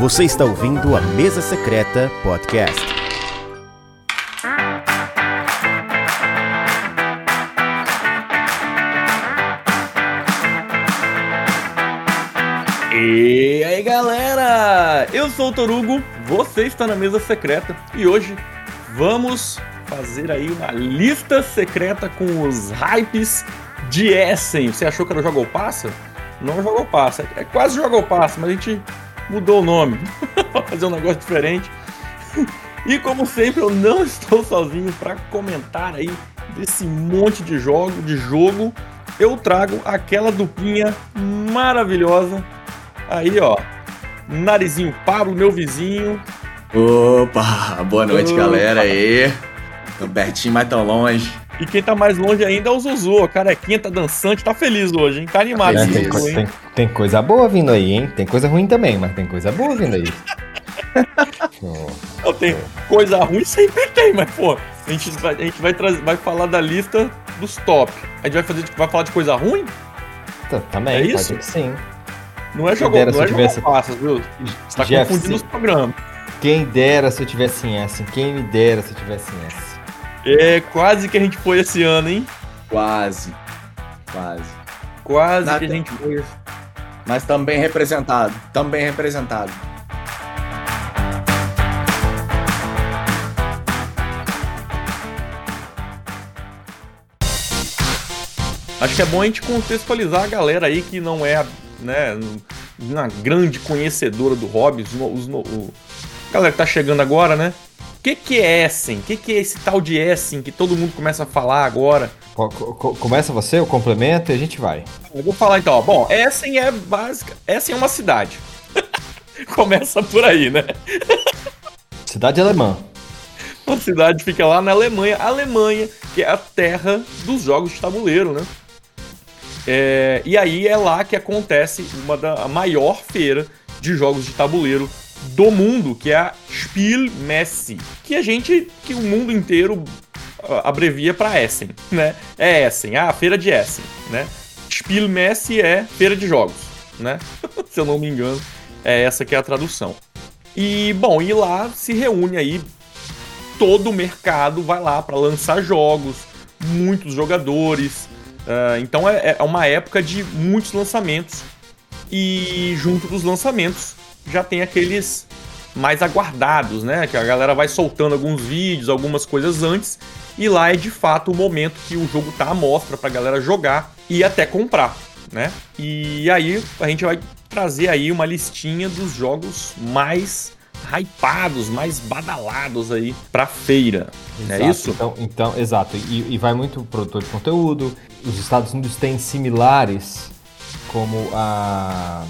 Você está ouvindo a Mesa Secreta Podcast. E aí galera, eu sou o Torugo, você está na mesa secreta e hoje vamos fazer aí uma lista secreta com os hypes de Essen. Você achou que era Jogo Passa? Não é Jogo Passa, é quase Jogo Passa, mas a gente mudou o nome para fazer um negócio diferente. E como sempre, eu não estou sozinho para comentar aí desse monte de jogo, de jogo. Eu trago aquela duplinha maravilhosa Aí, ó. Narizinho Pablo, meu vizinho. Opa, boa noite, Opa. galera aí. Tão pertinho, mas tão longe. E quem tá mais longe ainda é o Zuzu. A carequinha tá dançante, tá feliz hoje, hein? Tá animado. É, tem, Zuzu, tem, tem, coisa boa vindo aí, hein? Tem coisa ruim também, mas tem coisa boa vindo aí. Não, tem coisa ruim sempre tem, mas pô, a gente vai, a gente vai, trazer, vai falar da lista dos top. A gente vai, fazer, vai falar de coisa ruim? Também, é isso? sim. Não é jogo, não é tivesse... passas, viu? Você tá Jeff, confundindo os programas. Quem dera se eu tivesse em S, quem me dera se eu tivesse em. É quase que a gente foi esse ano, hein? Quase. Quase. Quase Nada. que a gente foi. Mas também representado. Também representado. Acho que é bom a gente contextualizar a galera aí que não é né, uma grande conhecedora do hobby, os, os, o, galera que tá chegando agora, né? O que, que é Essen? O que, que é esse tal de Essen que todo mundo começa a falar agora? Começa você, o complemento e a gente vai. Eu vou falar então, ó. Bom, Essen é básica. Essen é uma cidade. começa por aí, né? cidade alemã. Uma cidade fica lá na Alemanha. A Alemanha, que é a terra dos jogos de tabuleiro, né? É, e aí é lá que acontece uma da maior feira de jogos de tabuleiro do mundo, que é a Spielmesse, que a gente, que o mundo inteiro ah, abrevia para Essen, né? É Essen, ah, a feira de Essen, né? Spielmesse é feira de jogos, né? Se eu não me engano, é essa que é a tradução. E bom, e lá se reúne aí todo o mercado vai lá para lançar jogos, muitos jogadores, Uh, então é, é uma época de muitos lançamentos. E junto dos lançamentos já tem aqueles mais aguardados, né? Que a galera vai soltando alguns vídeos, algumas coisas antes. E lá é de fato o momento que o jogo tá à mostra pra galera jogar e até comprar, né? E aí a gente vai trazer aí uma listinha dos jogos mais hypados, mais badalados aí pra feira. Não é isso? Então, então exato. E, e vai muito produtor de conteúdo. Os Estados Unidos têm similares, como a,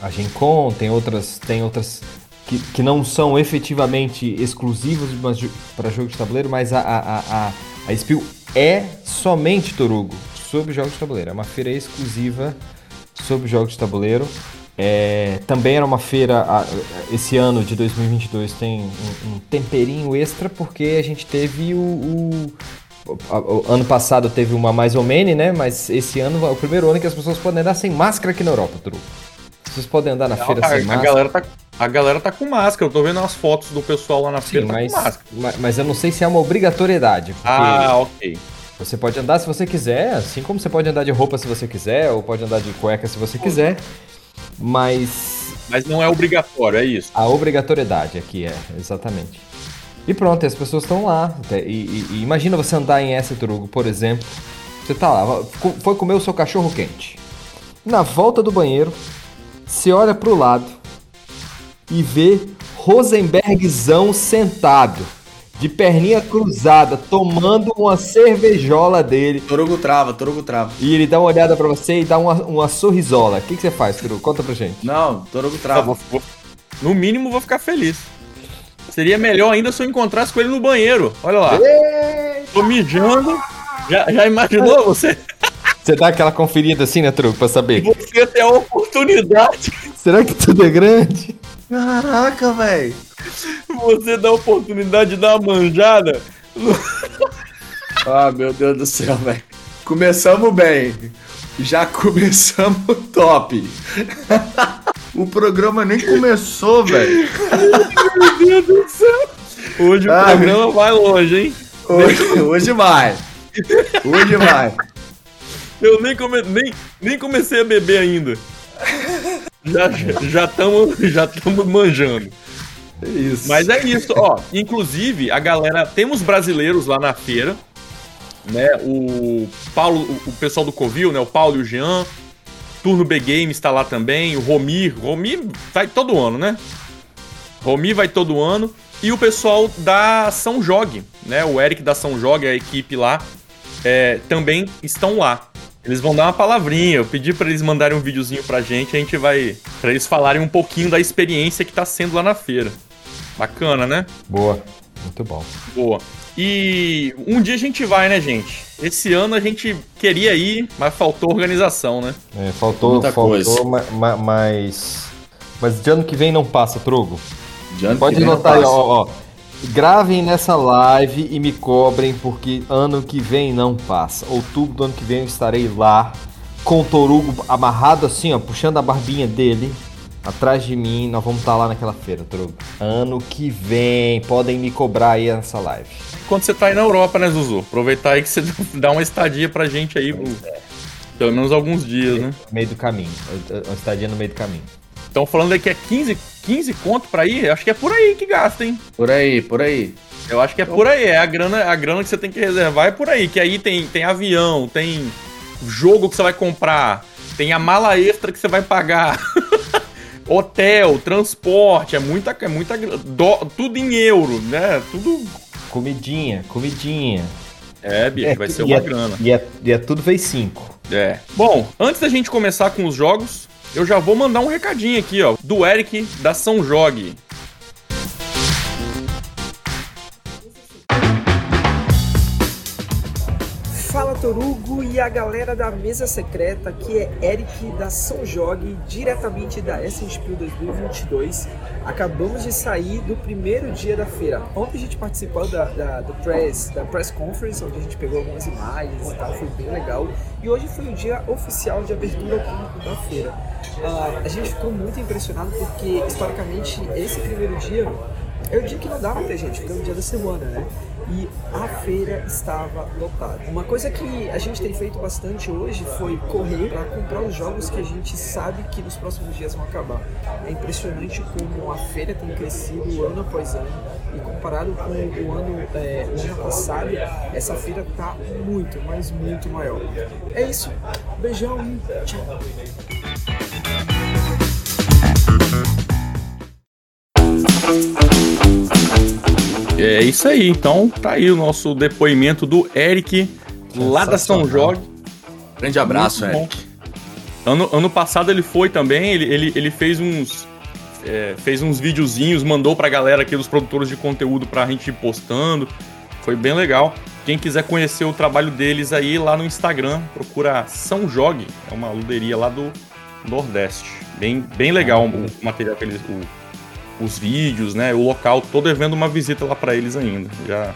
a Gen Con, tem outras, tem outras que, que não são efetivamente exclusivas para jogo de tabuleiro, mas a, a, a, a Spiel é somente Torugo sobre jogos de tabuleiro. É uma feira exclusiva sobre jogos de tabuleiro. É, também era uma feira, esse ano de 2022 tem um, um temperinho extra, porque a gente teve o, o, ano passado teve uma mais ou menos, né? Mas esse ano é o primeiro ano que as pessoas podem andar sem máscara aqui na Europa, Tru. Vocês podem andar na Não, feira a, sem a máscara. Galera tá, a galera tá com máscara, eu tô vendo as fotos do pessoal lá na Sim, feira mas, tá mas, mas eu não sei se é uma obrigatoriedade. Ah, ok. Você pode andar se você quiser, assim como você pode andar de roupa se você quiser, ou pode andar de cueca se você quiser mas. Mas não é obrigatório, é isso. A obrigatoriedade aqui é, exatamente. E pronto, as pessoas estão lá. E, e, e, imagina você andar em Turugo, por exemplo. Você tá lá, foi comer o seu cachorro quente. Na volta do banheiro, você olha pro lado e vê Rosenbergzão sentado de perninha cruzada, tomando uma cervejola dele. Torugo trava, Torugo trava. E ele dá uma olhada pra você e dá uma, uma sorrisola. O que, que você faz, Torugo? Conta pra gente. Não, Torugo trava. no mínimo, vou ficar feliz. Seria melhor ainda se eu encontrasse com ele no banheiro. Olha lá. Eita. Tô mijando. Já, já imaginou você? Você dá aquela conferida assim, né, Truco, pra saber? Você tem a oportunidade. Será que tudo é grande? Caraca, velho. Você dá a oportunidade de dar uma manjada. ah, meu Deus do céu, velho. Começamos bem. Já começamos top. O programa nem começou, velho. Meu Deus do céu. Hoje Ah, o programa vai longe, hein? Hoje, hoje vai. Hoje vai. Eu nem, come, nem, nem comecei a beber ainda. Já estamos já tamo manjando. É isso. Mas é isso, ó. Inclusive, a galera. Temos brasileiros lá na feira. Né? O Paulo, o, pessoal do Covil, né? O Paulo e o Jean. Turno B Games está lá também. O Romir. Romir vai todo ano, né? Romir vai todo ano. E o pessoal da São Jogue, né? O Eric da São Jogue, a equipe lá, é, também estão lá. Eles vão dar uma palavrinha. Eu pedi para eles mandarem um videozinho pra gente, a gente vai para eles falarem um pouquinho da experiência que tá sendo lá na feira. Bacana, né? Boa. Muito bom. Boa. E um dia a gente vai, né, gente? Esse ano a gente queria ir, mas faltou organização, né? É, faltou, Muita faltou, coisa. ma- ma- mas. Mas de ano que vem não passa, Trogo. De ano Pode que vem anotar aí, ó, ó. Gravem nessa live e me cobrem, porque ano que vem não passa. Outubro do ano que vem eu estarei lá, com o Torugo amarrado assim, ó, puxando a barbinha dele, atrás de mim. Nós vamos estar lá naquela feira, Torugo. Ano que vem, podem me cobrar aí nessa live. Quando você tá aí na Europa, né, Zuzu? Aproveitar aí que você dá uma estadia pra gente aí, por pelo menos alguns dias, né? No meio do caminho, uma estadia no meio do caminho. Estão falando aí que é 15, 15 conto pra ir? Acho que é por aí que gasta, hein? Por aí, por aí. Eu acho que é por aí, é a grana, a grana que você tem que reservar é por aí, que aí tem, tem avião, tem jogo que você vai comprar, tem a mala extra que você vai pagar, hotel, transporte, é muita, é muita dó- tudo em euro, né? Tudo Comidinha, comidinha. é, bicho, vai É, ser e uma é- grana. E é, e é tudo vezes 5. É. Bom, antes da gente começar com os jogos, eu já vou mandar um recadinho aqui, ó, do Eric da São Jogue. Fala Torugo e a galera da mesa secreta, aqui é Eric da São Jogue, diretamente da Spiel 2022. Acabamos de sair do primeiro dia da feira. Ontem a gente participou da, da, do press, da press conference, onde a gente pegou algumas imagens e tal, foi bem legal. E hoje foi o dia oficial de abertura da feira. Ah, a gente ficou muito impressionado porque, historicamente, esse primeiro dia é o dia que não dá pra gente, porque é o dia da semana, né? E a feira estava lotada. Uma coisa que a gente tem feito bastante hoje foi correr para comprar os jogos que a gente sabe que nos próximos dias vão acabar. É impressionante como a feira tem crescido ano após ano e comparado com o ano, é, o ano passado, essa feira tá muito, mas muito maior. É isso. Beijão e tchau. É isso aí, então tá aí o nosso depoimento do Eric, lá da São. Jorge. Grande abraço, Muito bom. Eric. Ano, ano passado ele foi também, ele, ele, ele fez uns. é, fez uns videozinhos, mandou pra galera aqui dos produtores de conteúdo pra gente ir postando. Foi bem legal. Quem quiser conhecer o trabalho deles aí lá no Instagram, procura São Jogue, é uma luderia lá do Nordeste. Bem, bem legal o, o material que eles. o- os vídeos, né? O local, tô devendo uma visita lá pra eles ainda. Já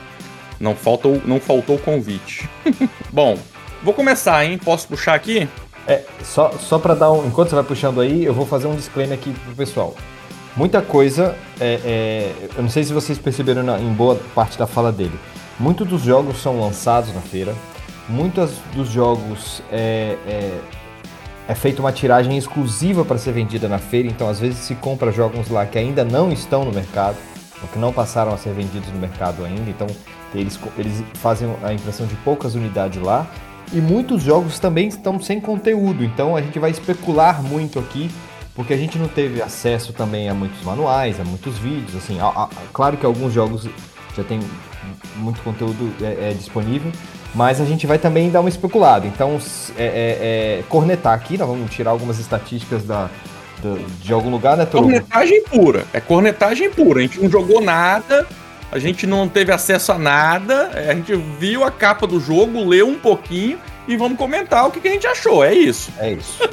não faltou, não faltou o convite. Bom, vou começar, hein? Posso puxar aqui? É, só, só para dar um. Enquanto você vai puxando aí, eu vou fazer um disclaimer aqui pro pessoal. Muita coisa, é, é, eu não sei se vocês perceberam na- em boa parte da fala dele. Muitos dos jogos são lançados na feira, muitos dos jogos é, é, feita uma tiragem exclusiva para ser vendida na feira, então às vezes se compra jogos lá que ainda não estão no mercado, ou que não passaram a ser vendidos no mercado ainda, então eles, eles fazem a impressão de poucas unidades lá. E muitos jogos também estão sem conteúdo, então a gente vai especular muito aqui, porque a gente não teve acesso também a muitos manuais, a muitos vídeos. Assim, a- a- claro que alguns jogos já tem muito conteúdo é, é disponível, mas a gente vai também dar uma especulada. Então, é, é- é cornetar aqui, nós vamos tirar algumas estatísticas da, do- de algum lugar, né, Torugo? Cornetagem pura. É cornetagem pura. A gente não jogou nada, a gente não teve acesso a nada, é, a gente viu a capa do jogo, leu um pouquinho e vamos comentar o que, que a gente achou. É isso. É isso.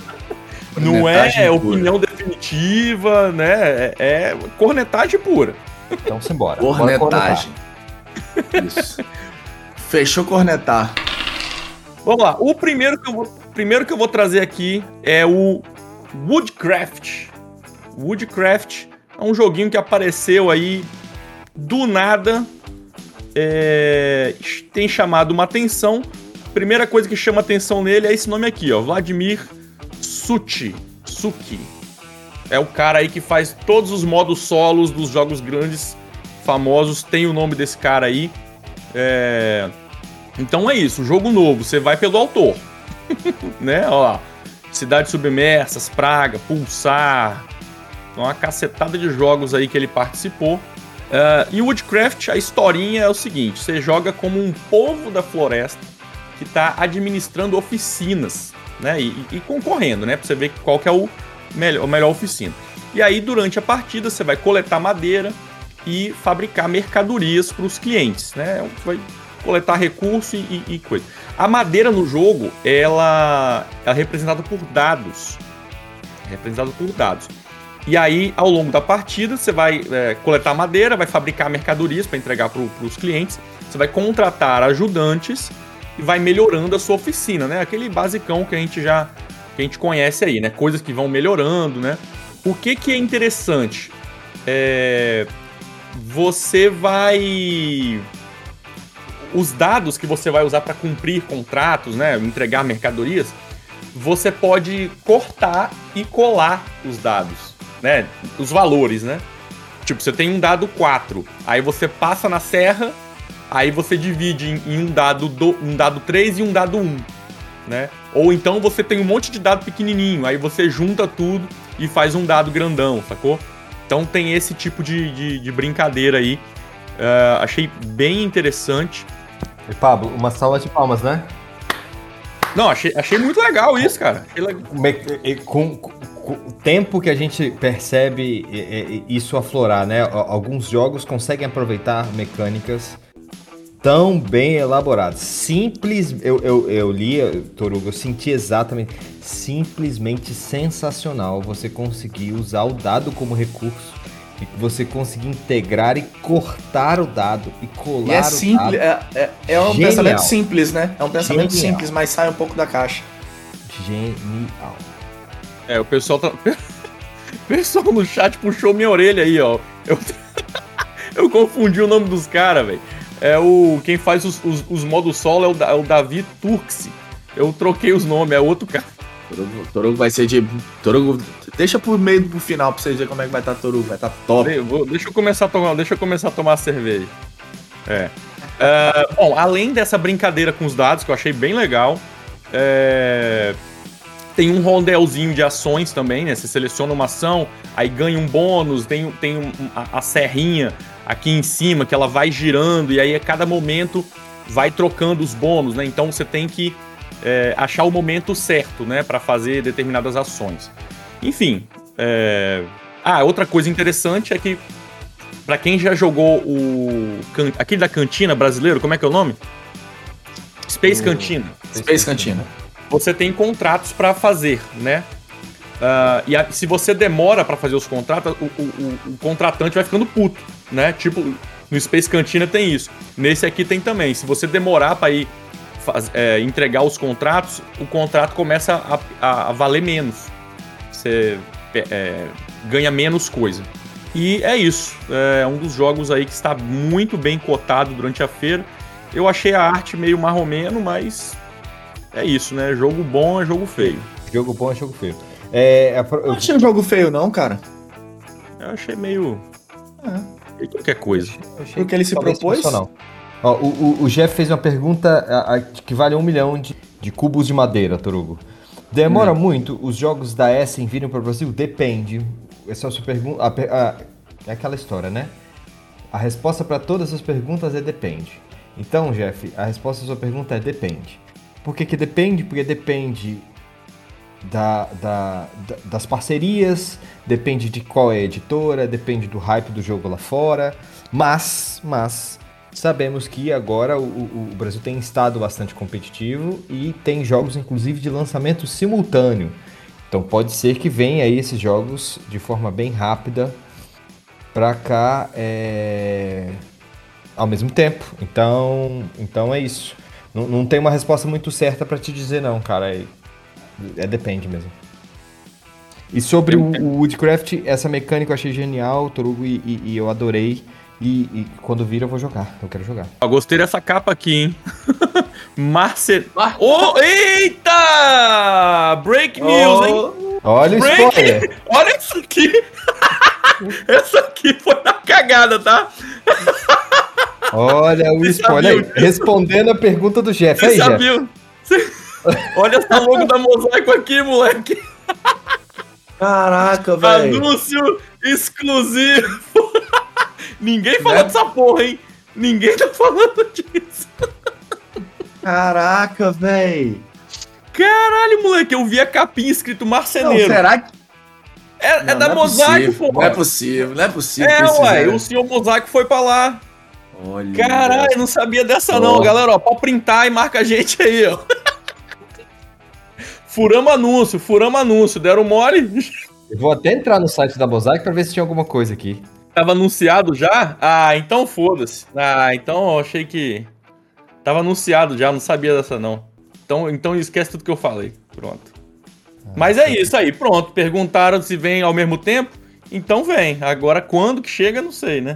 Não é pura. opinião definitiva, né? É, é cornetagem pura. Então, simbora. Cornetagem. Isso. Fechou cornetar. Vamos lá. O primeiro que eu vou, primeiro que eu vou trazer aqui é o Woodcraft. Woodcraft é um joguinho que apareceu aí do nada, é, tem chamado uma atenção. Primeira coisa que chama atenção nele é esse nome aqui, ó, Vladimir Suchi, Suki. É o cara aí que faz todos os modos solos dos jogos grandes famosos, tem o nome desse cara aí. É... Então é isso, jogo novo, você vai pelo autor. né, ó. Cidades Submersas, Praga, Pulsar. Uma cacetada de jogos aí que ele participou. Uh, e Woodcraft, a historinha é o seguinte: você joga como um povo da floresta que está administrando oficinas, né? E, e, concorrendo, né? Pra você ver qual que é o melhor, a melhor oficina. E aí, durante a partida, você vai coletar madeira e fabricar mercadorias para os clientes, né? Vai coletar recurso e, e, coisa. A madeira no jogo, ela, ela é representada por dados. É representada por dados. E aí, ao longo da partida, você vai é, coletar madeira, vai fabricar mercadorias para entregar para os clientes, você vai contratar ajudantes e vai melhorando a sua oficina, né? Aquele basicão que a gente já que a gente conhece aí, né? Coisas que vão melhorando, né? O que que é interessante? É... Você vai os dados que você vai usar para cumprir contratos, né, entregar mercadorias, você pode cortar e colar os dados, né, os valores, né? Tipo, você tem um dado 4, aí você passa na serra, aí você divide em, um dado do, um dado 3 e um dado 1, né? Ou então você tem um monte de dado pequenininho, aí você junta tudo e faz um dado grandão, sacou? Então tem esse tipo de, de, de brincadeira aí. Uh, achei bem interessante. E Pablo, uma salva de palmas, né? Não, achei, achei muito legal isso, cara. Com, com, com, o tempo que a gente percebe isso aflorar, né? Alguns jogos conseguem aproveitar mecânicas tão bem elaboradas. Simples, eu, eu, eu li, Torugo, eu senti exatamente, simplesmente sensacional você conseguir usar o dado como recurso e que você conseguir integrar e cortar o dado e colar e é simples, é, é, é, um Genial. pensamento simples, né? É um pensamento Genial. simples, mas sai um pouco da caixa. Genial. É, o pessoal tá. O pessoal no chat puxou minha orelha aí, ó. Eu, eu confundi o nome dos caras, velho. É o. Quem faz os, os, os modos solo é o, é o Davi Turksi. Eu troquei os nomes, é outro cara. Torugo, Torugo vai ser de. Torugo. Deixa por meio pro final pra vocês verem como é que vai estar tá Torugo. Vai estar tá top. deixa eu começar a tomar. Deixa eu começar a tomar cerveja. É. é. bom, além dessa brincadeira com os dados, que eu achei bem legal. É, tem um rondelzinho de ações também, né? Você seleciona uma ação, aí ganha um bônus, tem, tem um, a, a serrinha aqui em cima que ela vai girando, e aí a cada momento vai trocando os bônus, né? Então você tem que é, achar o momento certo, né, para fazer determinadas ações. Enfim, é... ah, outra coisa interessante é que para quem já jogou o aquele da cantina brasileiro, como é que é o nome? Space. Cantina. Space Cantina. Você tem contratos para fazer, né? Uh, e a, se você demora para fazer os contratos, o, o, o, contratante vai ficando puto, né? Tipo, no Space Cantina tem isso. Nesse aqui tem também. Se você demorar para ir faz, é, entregar os contratos, o contrato começa a, a, a valer menos. Você é, ganha menos coisa. E é isso. É um dos jogos aí que está muito bem cotado durante a feira. Eu achei a arte meio marromeno, mas é isso, né? Jogo bom é jogo feio. Jogo bom é jogo feio. É, é eu... Não achei um jogo feio, não, cara. Eu achei meio. É. Qualquer coisa. Eu achei o que ele se propôs? Ó, o, o, o, Jeff fez uma pergunta a, a, que vale um milhão de, de cubos de madeira, Torugo. Demora hum. muito os jogos da Essen virem para o Brasil? Depende. Essa é a sua pergunta. É aquela história, né? A resposta para todas as perguntas é depende. Então, Jeff, a resposta à sua pergunta é depende. Por que, que depende? Porque depende da, da, da, das parcerias, depende de qual é a editora, depende do hype do jogo lá fora. Mas, mas, Sabemos que agora o, o, Brasil tem estado bastante competitivo e tem jogos, inclusive, de lançamento simultâneo. Então pode ser que venha aí esses jogos de forma bem rápida para cá é... ao mesmo tempo. Então, então é isso. Não, não tem uma resposta muito certa para te dizer não, cara. É, depende mesmo. E sobre o, o Woodcraft, essa mecânica eu achei genial, Torugo, e, e- e eu adorei. E, e quando vir eu vou jogar, eu quero jogar. Eu gostei dessa capa aqui, hein? Marcel... Ô, eita! Break news, hein? Olha o Break... spoiler! Olha isso aqui! Essa aqui foi na cagada, tá? Olha o Você spoiler? Respondendo a pergunta do Jeff. Você Aí, Jeff. sabia? Você- Olha essa logo da mosaico aqui, moleque. Caraca, velho. Anúncio exclusivo. Ninguém falou Né? dessa porra, hein? Ninguém tá falando disso. Caraca, velho. Caralho, moleque, eu vi a capinha escrito Não, Marceneiro. será que. É, é Não, da não Mosaico, pô. Não é possível, não é possível. É, ué, o senhor Mosaico foi pra lá. Olha. Caralho, eu não sabia dessa não, Ó. galera, ó, pode printar e marca a gente aí, ó. Furamos anúncio, furamos anúncio, deram mole. Eu vou até entrar no site da Mosaic pra ver se tinha alguma coisa aqui. Tava anunciado já? Ah, então foda-se. Ah, então eu achei que. Tava anunciado já, não sabia dessa não. Então, então esquece tudo que eu falei. Pronto. Mas é isso aí, pronto. Perguntaram se vem ao mesmo tempo. Então vem. Agora quando que chega, não sei, né?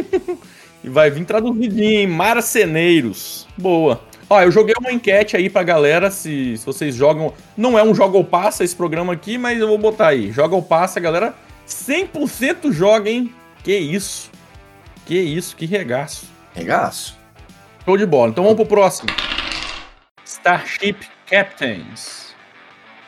e vai vir traduzidinho em Marceneiros. Boa. Ó, eu joguei uma enquete aí pra galera se, se vocês jogam. Não é um joga ou passa esse programa aqui, mas eu vou botar aí. Joga ou passa, galera. 100% joga, hein? Que isso. Que isso, que regaço. Regaço. Show de bola. Então vamos pro próximo. Starship Captains.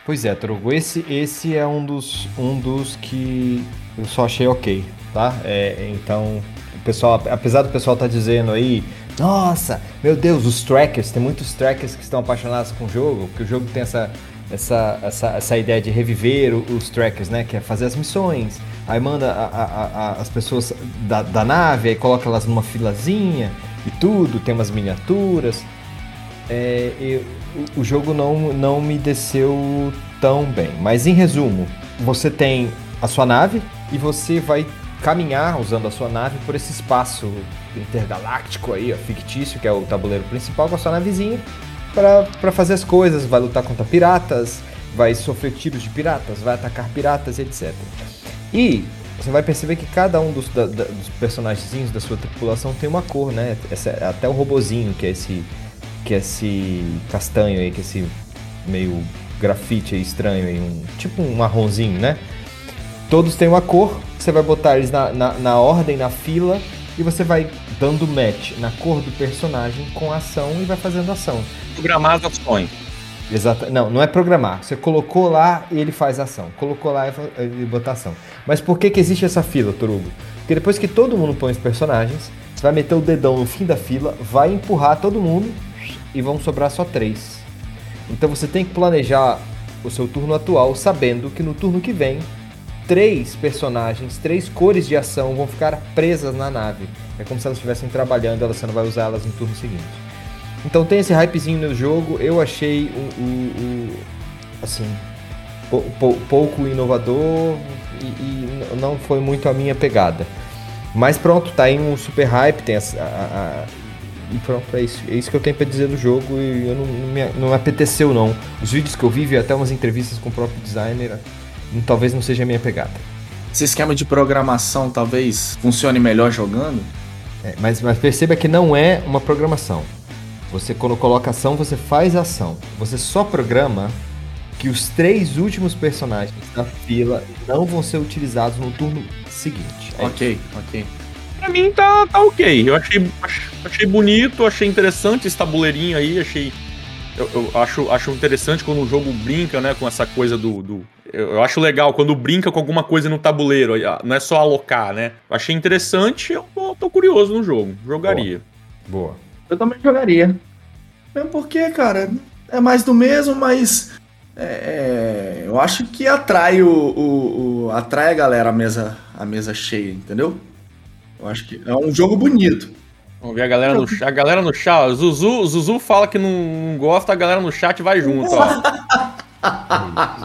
Pois é, Trogo, esse, esse é um dos, um dos que eu só achei ok, tá? É, então, o pessoal, apesar do pessoal estar dizendo aí, nossa, meu Deus, os trackers, tem muitos trackers que estão apaixonados com o jogo, porque o jogo tem essa, essa, essa, essa ideia de reviver os trackers, né? Que é fazer as missões, aí manda a- a- a- as pessoas da, da nave, aí coloca elas numa filazinha e tudo, tem umas miniaturas. É, o jogo não, não me desceu tão bem. Mas em resumo, você tem a sua nave e você vai caminhar usando a sua nave por esse espaço intergaláctico aí, ó, fictício, que é o tabuleiro principal, com a sua navezinha, para fazer as coisas. Vai lutar contra piratas, vai sofrer tiros de piratas, vai atacar piratas, etc. E você vai perceber que cada um dos, da- dos personagens da sua tripulação tem uma cor, né? Essa- até o robozinho, que é esse que é esse castanho aí, que é esse meio grafite aí estranho aí, um, tipo um marronzinho, né? Todos têm uma cor, você vai botar eles na, na, na ordem, na fila, e você vai dando match na cor do personagem com a ação e vai fazendo ação. Programar as ações. Exato. Não, não é programar. Você colocou lá e ele faz ação. Colocou lá e bota ação. Mas por que, que existe essa fila, Torugo? Porque depois que todo mundo põe os personagens, você vai meter o dedão no fim da fila, vai empurrar todo mundo e vão sobrar só três. Então você tem que planejar o seu turno atual sabendo que no turno que vem, três personagens, três cores de ação vão ficar presas na nave. É como se elas estivessem trabalhando, elas- você não vai usar elas no turno seguinte. Então tem esse hypezinho no jogo, eu achei o, o- o- assim, pou- pou- pouco inovador e, e não foi muito a minha pegada. Mas pronto, tá aí um super hype, tem essa, a- a- e pronto, é isso, é isso que eu tenho pra dizer do jogo e eu não, não, me, não me apeteceu não. Os vídeos que eu vi, vi até umas entrevistas com o próprio designer, talvez não seja a minha pegada. Esse esquema de programação talvez funcione melhor jogando? É, mas, mas perceba que não é uma programação. Você, quando coloca ação, você faz ação. Você só programa que os três últimos personagens da fila não vão ser utilizados no turno seguinte. É Ok, ok. Pra mim tá, tá ok. Eu achei, ach- achei bonito, achei interessante esse tabuleirinho aí, achei. Eu, eu acho, acho interessante quando o jogo brinca, né, com essa coisa do. do- eu, eu acho legal quando brinca com alguma coisa no tabuleiro, não é só alocar, né? Eu achei interessante, eu tô, tô curioso no jogo. Jogaria. Boa. Eu também jogaria. Mesmo porque, cara, é mais do mesmo, mas. é, eu acho que atrai o, o- o- atrai a galera a mesa, a mesa cheia, entendeu? Eu acho que é um jogo bonito. Vamos ver a galera no chat. A galera no chat, ó. Zuzu, Zuzu fala que não, não gosta, a galera no chat vai junto, ó.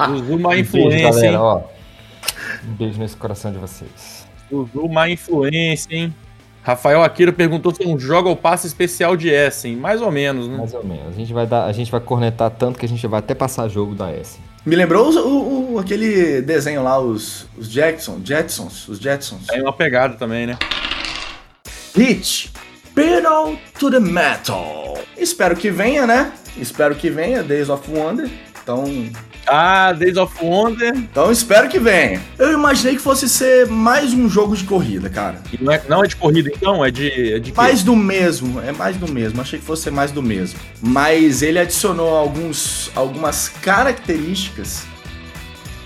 Zuzu, má Um beijo, influência, galera. hein? Ó, um beijo nesse coração de vocês. Zuzu, má influência, hein? Rafael Akira perguntou se é um joga ou passa especial de Essen. Mais ou menos, né? Mais ou menos. A gente vai dar, a gente vai cornetar tanto que a gente vai até passar jogo da S. Me lembrou o, o- o- aquele desenho lá, os, os Jackson, Jetsons, os Jetsons. Tem uma pegada também, né? Hit, Pedal to the Metal. Espero que venha, né? Espero que venha, Days of Wonder. Então, Ah, Days of Wonder. então espero que venha. Eu imaginei que fosse ser mais um jogo de corrida, cara. E não, é, não é de corrida, então? É de, é de quê? Mais do mesmo, é mais do mesmo. Achei que fosse mais do mesmo. Mas ele adicionou alguns, algumas características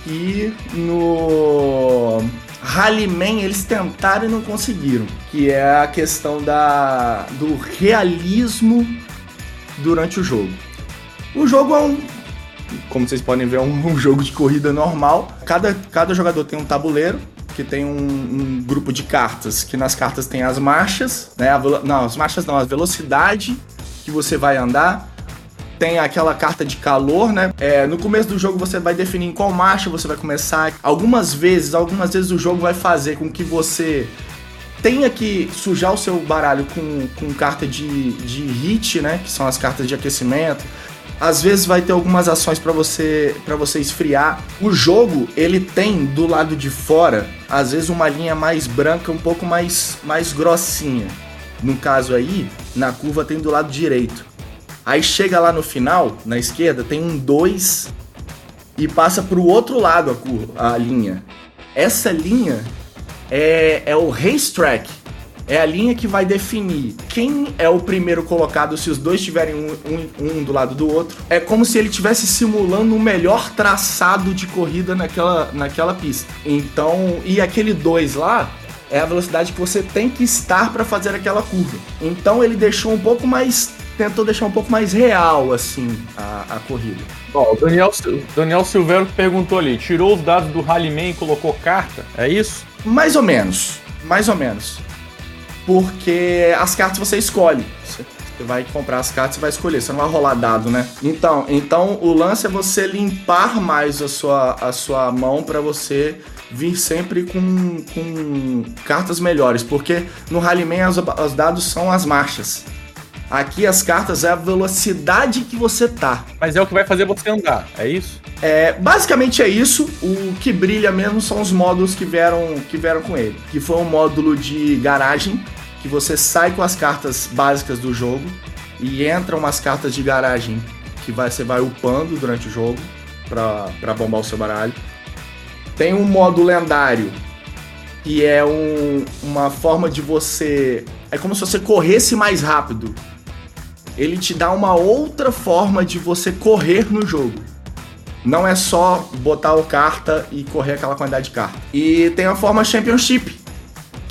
que no Rallyman eles tentaram e não conseguiram. Que é a questão da, do realismo durante o jogo. O jogo é um. Como vocês podem ver, é um, um jogo de corrida normal. Cada, cada jogador tem um tabuleiro que tem um, um grupo de cartas, que nas cartas tem as marchas, né? a não, as marchas não, a velocidade que você vai andar. Tem aquela carta de calor, né? É, no começo do jogo você vai definir em qual marcha você vai começar. Algumas vezes, algumas vezes o jogo vai fazer com que você tenha que sujar o seu baralho com, com carta de, de hit, né? Que são as cartas de aquecimento. Às vezes vai ter algumas ações para você para você esfriar. O jogo, ele tem do lado de fora, às vezes uma linha mais branca, um pouco mais mais grossinha. No caso aí, na curva tem do lado direito. Aí chega lá no final, na esquerda, tem um 2 e passa pro outro lado a, curva, a linha. Essa linha é, é o racetrack. É a linha que vai definir quem é o primeiro colocado se os dois tiverem um, um- um do lado do outro. É como se ele estivesse simulando o melhor traçado de corrida naquela, naquela pista. Então, e aquele 2 lá é a velocidade que você tem que estar para fazer aquela curva. Então ele deixou um pouco mais. tentou deixar um pouco mais real, assim, a, a corrida. Ó, o Daniel, Daniel Silveiro perguntou ali, tirou os dados do Rallyman e colocou carta? É isso? Mais ou menos. Mais ou menos. Porque as cartas você escolhe. Você vai comprar as cartas e vai escolher. Você não vai rolar dado, né? Então, então o lance é você limpar mais a sua, a sua mão para você vir sempre com, com cartas melhores. Porque no Rallyman os, os dados são as marchas. Aqui as cartas é a velocidade que você tá. Mas é o que vai fazer você andar, é isso? É, basicamente é isso. O que brilha mesmo são os módulos que vieram, que vieram com ele. Que foi um módulo de garagem, que você sai com as cartas básicas do jogo e entram umas cartas de garagem que vai, você vai upando durante o jogo pra bombar o seu baralho. Tem um modo lendário, que é um- uma forma de você. É como se você corresse mais rápido. Ele te dá uma outra forma de você correr no jogo. Não é só botar o carta e correr aquela quantidade de carta. E tem a forma Championship,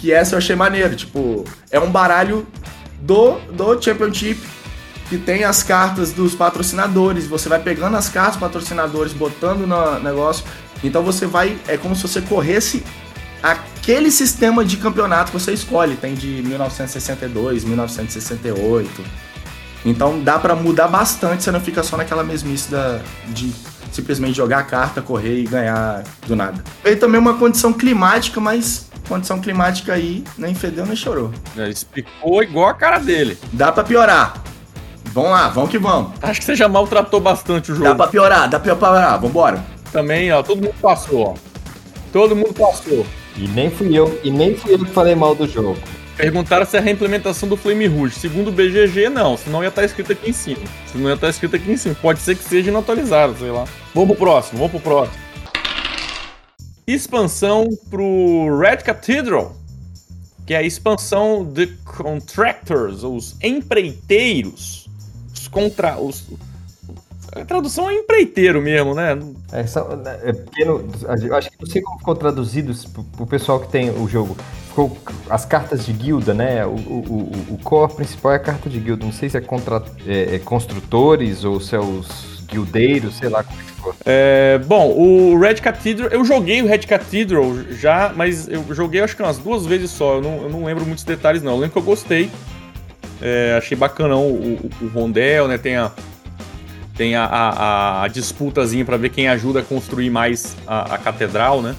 que essa eu achei maneiro. Tipo, é um baralho do, do Championship que tem as cartas dos patrocinadores. Você vai pegando as cartas dos patrocinadores, botando no negócio. Então você vai. É como se você corresse aquele sistema de campeonato que você escolhe. Tem de 1962, 1968. Então dá pra mudar bastante, você não fica só naquela mesmice da, de simplesmente jogar a carta, correr e ganhar do nada. Veio também uma condição climática, mas condição climática aí nem fedeu nem chorou. Ele explicou igual a cara dele. Dá pra piorar. Vamos lá, vamos que vamos. Acho que você já maltratou bastante o jogo. Dá pra piorar, dá pra piorar, vambora. Também, ó, todo mundo passou, ó. Todo mundo passou. E nem fui eu, e nem fui eu que falei mal do jogo. Perguntaram se é a reimplementação do Flame Rouge. Segundo o BGG, não. Senão ia estar escrito aqui em cima. Senão ia estar escrito aqui em cima. Pode ser que seja inatualizado, sei lá. Vamos pro próximo, vamos pro próximo. Expansão pro Red Cathedral. Que é a expansão de Contractors, os empreiteiros. Os contra... Os... A tradução é empreiteiro mesmo, né? É, são- é porque no- eu acho que não sei como ficou traduzido pro pessoal que tem o jogo. As cartas de guilda, né? O, o, o, core principal é a carta de guilda. Não sei se é, contra, é, é construtores ou se é os guildeiros, sei lá como que ficou. É, bom, o Red Cathedral, eu joguei o Red Cathedral já, mas eu joguei acho que umas duas vezes só, eu não, eu não lembro muitos detalhes não. Eu lembro que eu gostei, é, achei bacanão o, o, o rondel, né? Tem a, tem a, a, a disputazinha pra ver quem ajuda a construir mais a, a catedral, né?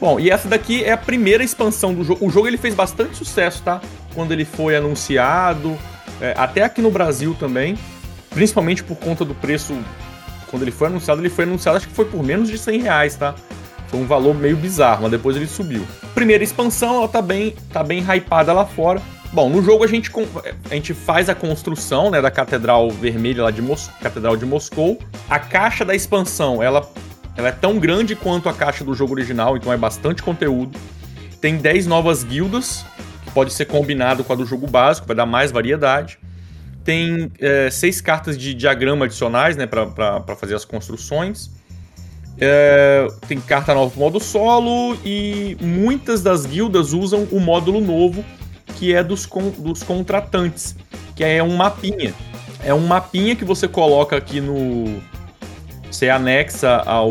Bom, e essa daqui é a primeira expansão do jogo. O jogo ele fez bastante sucesso, tá? Quando ele foi anunciado, é, até aqui no Brasil também, principalmente por conta do preço quando ele foi anunciado, ele foi anunciado, acho que foi por menos de 100 reais, tá? Foi um valor meio bizarro, mas depois ele subiu. Primeira expansão, ela tá bem, tá bem hypada lá fora. Bom, no jogo a gente, a gente faz a construção né, da Catedral Vermelha lá de Mos Catedral de Moscou. A caixa da expansão, ela, ela é tão grande quanto a caixa do jogo original, então é bastante conteúdo. Tem 10 novas guildas, que pode ser combinado com a do jogo básico, vai dar mais variedade. Tem é, seis cartas de diagrama adicionais né, para fazer as construções. É, tem carta nova pro modo solo e muitas das guildas usam o módulo novo que é dos, con dos contratantes, que é um mapinha. É um mapinha que você coloca aqui no. Você anexa ao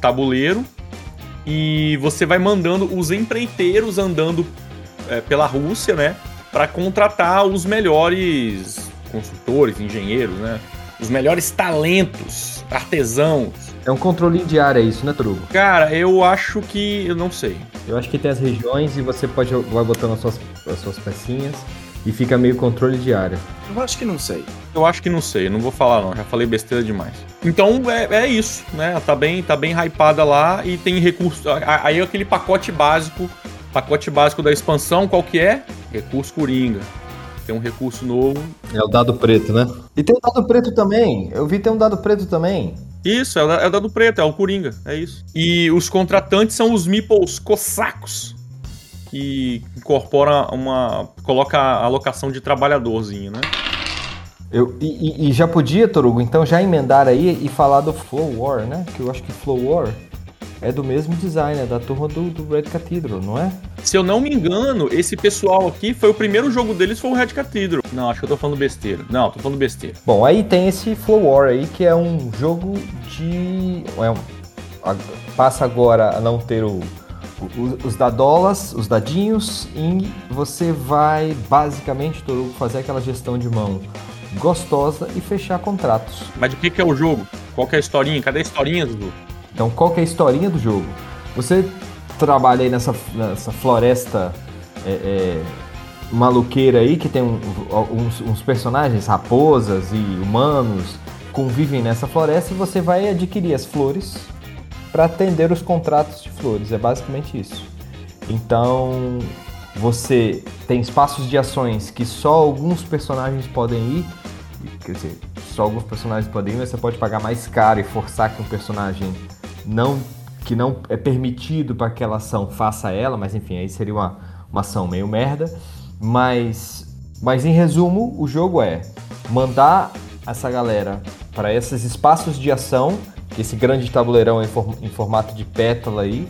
tabuleiro e você vai mandando os empreiteiros andando é, pela Rússia, né? Para contratar os melhores construtores, engenheiros, né? Os melhores talentos, artesãos é um controle de área isso, né, Trugo? Cara, eu acho que. Eu não sei. Eu acho que tem as regiões e você pode vai botando as suas, as suas pecinhas e fica meio controle de área. Eu acho que não sei. Eu acho que não sei, não vou falar não, já falei besteira demais. Então é, é isso, né? Tá bem, tá bem hypada lá e tem recurso. Aí aquele pacote básico, pacote básico da expansão, qual que é? Recurso Coringa. Tem um recurso novo. É o dado preto, né? E tem o dado preto também. Eu vi tem um dado preto também. Isso, é o, é o dado preto, é o Coringa, é isso. E os contratantes são os meeples cossacos, que incorpora uma. coloca a alocação de trabalhadorzinho, né? Eu, e, e, já podia, Torugo, então já emendar aí e falar do Flow War, né? Que eu acho que Flow War é do mesmo design, é da turma do, do, Red Cathedral, não é? Se eu não me engano, esse pessoal aqui foi o primeiro jogo deles foi o Red Cathedral. Não, acho que eu tô falando besteira. Não, tô falando besteira. Bom, aí tem esse Flow War aí, que é um jogo de. É um, passa agora a não ter o, o, os dadolas, os dadinhos, e você vai basicamente, fazer aquela gestão de mão gostosa e fechar contratos. Mas de que, que é o jogo? Qual que é a historinha? Cadê a historinha, Dudu? Então, qual que é a historinha do jogo? Você trabalha aí nessa, nessa floresta é, é, maluqueira aí, que tem um, uns, uns, personagens, raposas e humanos, convivem nessa floresta e você vai adquirir as flores para atender os contratos de flores. É basicamente isso. Então, você tem espaços de ações que só alguns personagens podem ir, quer dizer, só alguns personagens podem ir, mas você pode pagar mais caro e forçar que um personagem não que não é permitido para que aquela ação faça ela, mas enfim, aí seria uma, uma ação meio merda. Mas, mas em resumo, o jogo é mandar essa galera para esses espaços de ação, esse grande tabuleirão em, form, em formato de pétala aí,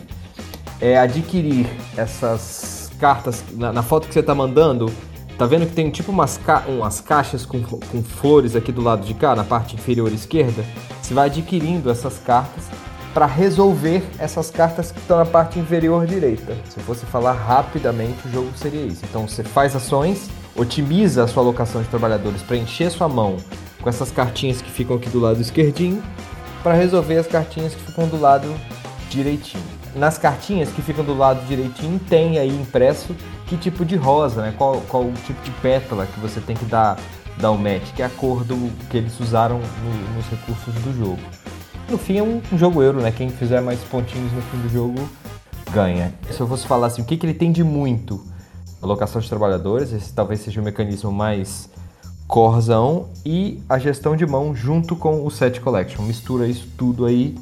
é adquirir essas cartas. Na, na foto que você está mandando, tá vendo que tem tipo umas, ca umas caixas com, com flores aqui do lado de cá, na parte inferior esquerda? Você vai adquirindo essas cartas para resolver essas cartas que estão na parte inferior direita. Se eu fosse falar rapidamente, o jogo seria isso. Então você faz ações, otimiza a sua alocação de trabalhadores para encher sua mão com essas cartinhas que ficam aqui do lado esquerdinho, para resolver as cartinhas que ficam do lado direitinho. Nas cartinhas que ficam do lado direitinho tem aí impresso que tipo de rosa, né? Qual, qual o tipo de pétala que você tem que dar, dar o match, que é a cor do, que eles usaram no, nos recursos do jogo. No fim é um, um, jogo euro, né? Quem fizer mais pontinhos no fim do jogo ganha. Se eu fosse falar assim, o que, que ele tem de muito? Alocação de trabalhadores, esse talvez seja o mecanismo mais corzão e a gestão de mão junto com o set collection. Mistura isso tudo aí,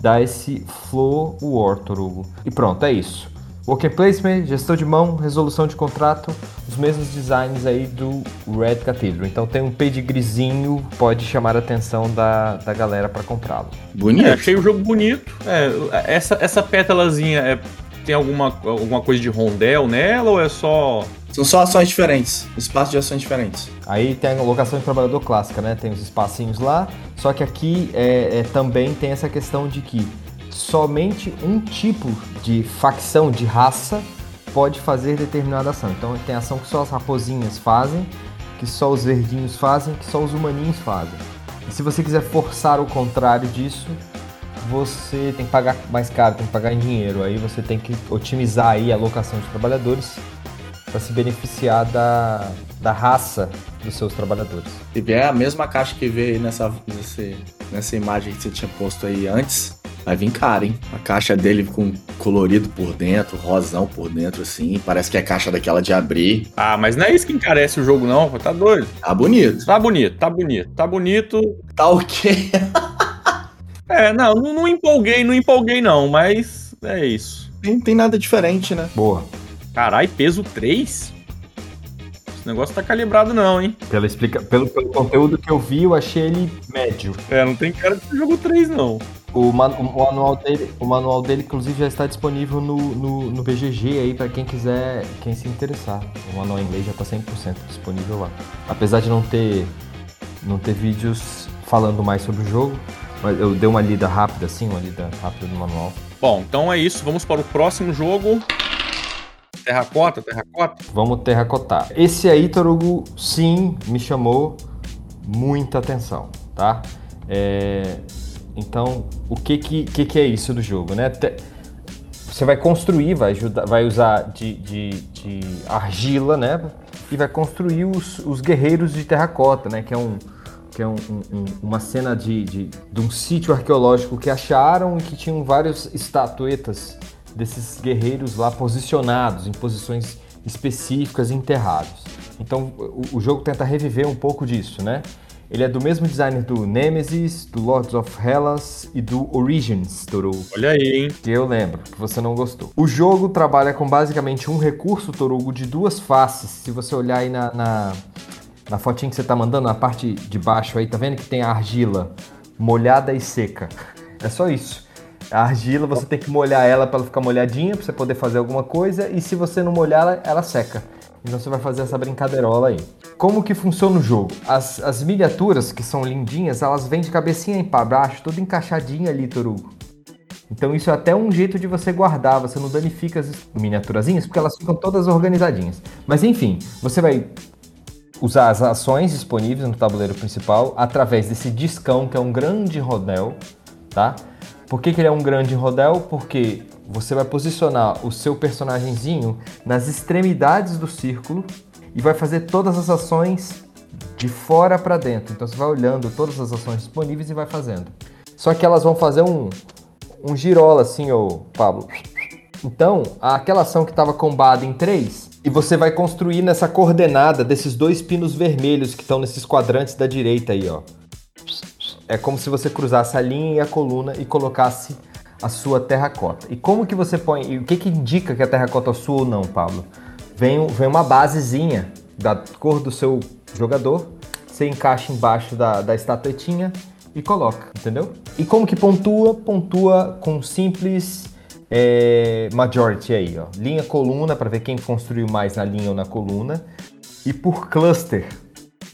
dá esse flow war, Torugo. E pronto, é isso. Worker Placement, gestão de mão, resolução de contrato, os mesmos designs aí do Red Cathedral. Então tem um pedigreezinho, pode chamar a atenção da, da galera para comprá-lo. Bonito. É, achei o jogo bonito. É, essa, essa pétalazinha é, tem alguma, alguma coisa de rondel nela ou é só. São só ações diferentes, espaços de ações diferentes. Aí tem a locação de trabalhador clássica, né? Tem os espacinhos lá, só que aqui é, é também tem essa questão de que somente um tipo de facção, de raça, pode fazer determinada ação. Então tem ação que só as raposinhas fazem, que só os verdinhos fazem, que só os humaninhos fazem. E se você quiser forçar o contrário disso, você tem que pagar mais caro, tem que pagar em dinheiro. Aí você tem que otimizar aí a alocação de trabalhadores para se beneficiar da, da raça dos seus trabalhadores. E é a mesma caixa que veio nessa, nesse nessa imagem que você tinha posto aí antes, vai vir caro, hein? A caixa dele com colorido por dentro, rosão por dentro, assim. Parece que é caixa daquela de abrir. Ah, mas não é isso que encarece o jogo, não. Tá doido. Tá bonito. Tá bonito, tá bonito. Tá bonito. Tá ok. É, não, não, não empolguei, não empolguei, não, mas é isso. Nem tem nada diferente, né? Boa. Carai, peso 3? Esse negócio tá calibrado, não, hein? Pela explica... pelo, pelo conteúdo que eu vi, eu achei ele médio. É, não tem cara de ser jogo 3, não. O, man- o manual dele, o manual dele, inclusive, já está disponível no, no, no BGG aí para quem quiser, quem se interessar. O manual em inglês já está 100% disponível lá. Apesar de não ter, não ter vídeos falando mais sobre o jogo, mas eu dei uma lida rápida, assim, uma lida rápida do manual. Bom, então é isso. Vamos para o próximo jogo. Terracota, terracota. Vamos terracotar. Esse aí, Torugo, sim, me chamou muita atenção, tá? É, Então, o que que, que que é isso do jogo, né? Te- Você vai construir, vai, ajudar, vai usar de, de, de argila, né? E vai construir os, os guerreiros de terracota, né? Que é, um, que é um- um- um- uma cena de, de, de um sítio arqueológico que acharam e que tinham várias estatuetas desses guerreiros lá posicionados em posições específicas enterrados. Então o, o jogo tenta reviver um pouco disso, né? Ele é do mesmo designer do Nemesis, do Lords of Hellas e do Origins, Torugo, Olha aí, hein? que eu lembro, que você não gostou. O jogo trabalha com basicamente um recurso, Torugo, de duas faces. Se você olhar aí na, na, na fotinha que você tá mandando, na parte de baixo aí, tá vendo que tem a argila molhada e seca? É só isso. A argila, você tem que molhar ela para ela ficar molhadinha, para você poder fazer alguma coisa, e se você não molhar ela, ela seca. Então você vai fazer essa brincadeirola aí. Como que funciona o jogo? As, as miniaturas, que são lindinhas, elas vêm de cabecinha para baixo, toda encaixadinha ali, Torugo. Então isso é até um jeito de você guardar, você não danifica as miniaturazinhas, porque elas ficam todas organizadinhas. Mas enfim, você vai usar as ações disponíveis no tabuleiro principal através desse discão, que é um grande rodel, tá? Por que, que ele é um grande rodel? Porque você vai posicionar o seu personagemzinho nas extremidades do círculo e vai fazer todas as ações de fora para dentro. Então você vai olhando todas as ações disponíveis e vai fazendo. Só que elas vão fazer um, um girola assim, ô Pablo. Então, aquela ação que estava combada em 3, e você vai construir nessa coordenada desses dois pinos vermelhos que estão nesses quadrantes da direita aí, ó. É como se você cruzasse a linha e a coluna e colocasse a sua terracota. E como que você põe, e o que que indica que a terracota é sua ou não, Pablo? Vem, vem uma basezinha da cor do seu jogador, você encaixa embaixo da, da estatuetinha e coloca, entendeu? E como que pontua? Pontua com simples é, majority aí, ó. Linha coluna para ver quem construiu mais na linha ou na coluna e por cluster,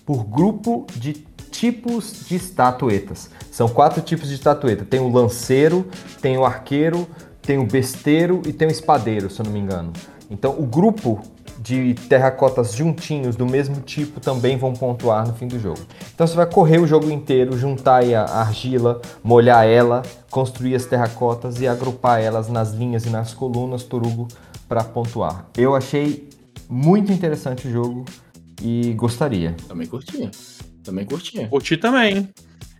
por grupo de tipos de estatuetas. São quatro tipos de estatueta. Tem o lanceiro, tem o arqueiro, tem o besteiro e tem o espadeiro, se eu não me engano. Então o grupo de terracotas juntinhos do mesmo tipo também vão pontuar no fim do jogo. Então você vai correr o jogo inteiro, juntar a argila, molhar ela, construir as terracotas e agrupar elas nas linhas e nas colunas, Torugo, para pontuar. Eu achei muito interessante o jogo e gostaria. Também curti. Também curti. Curti também.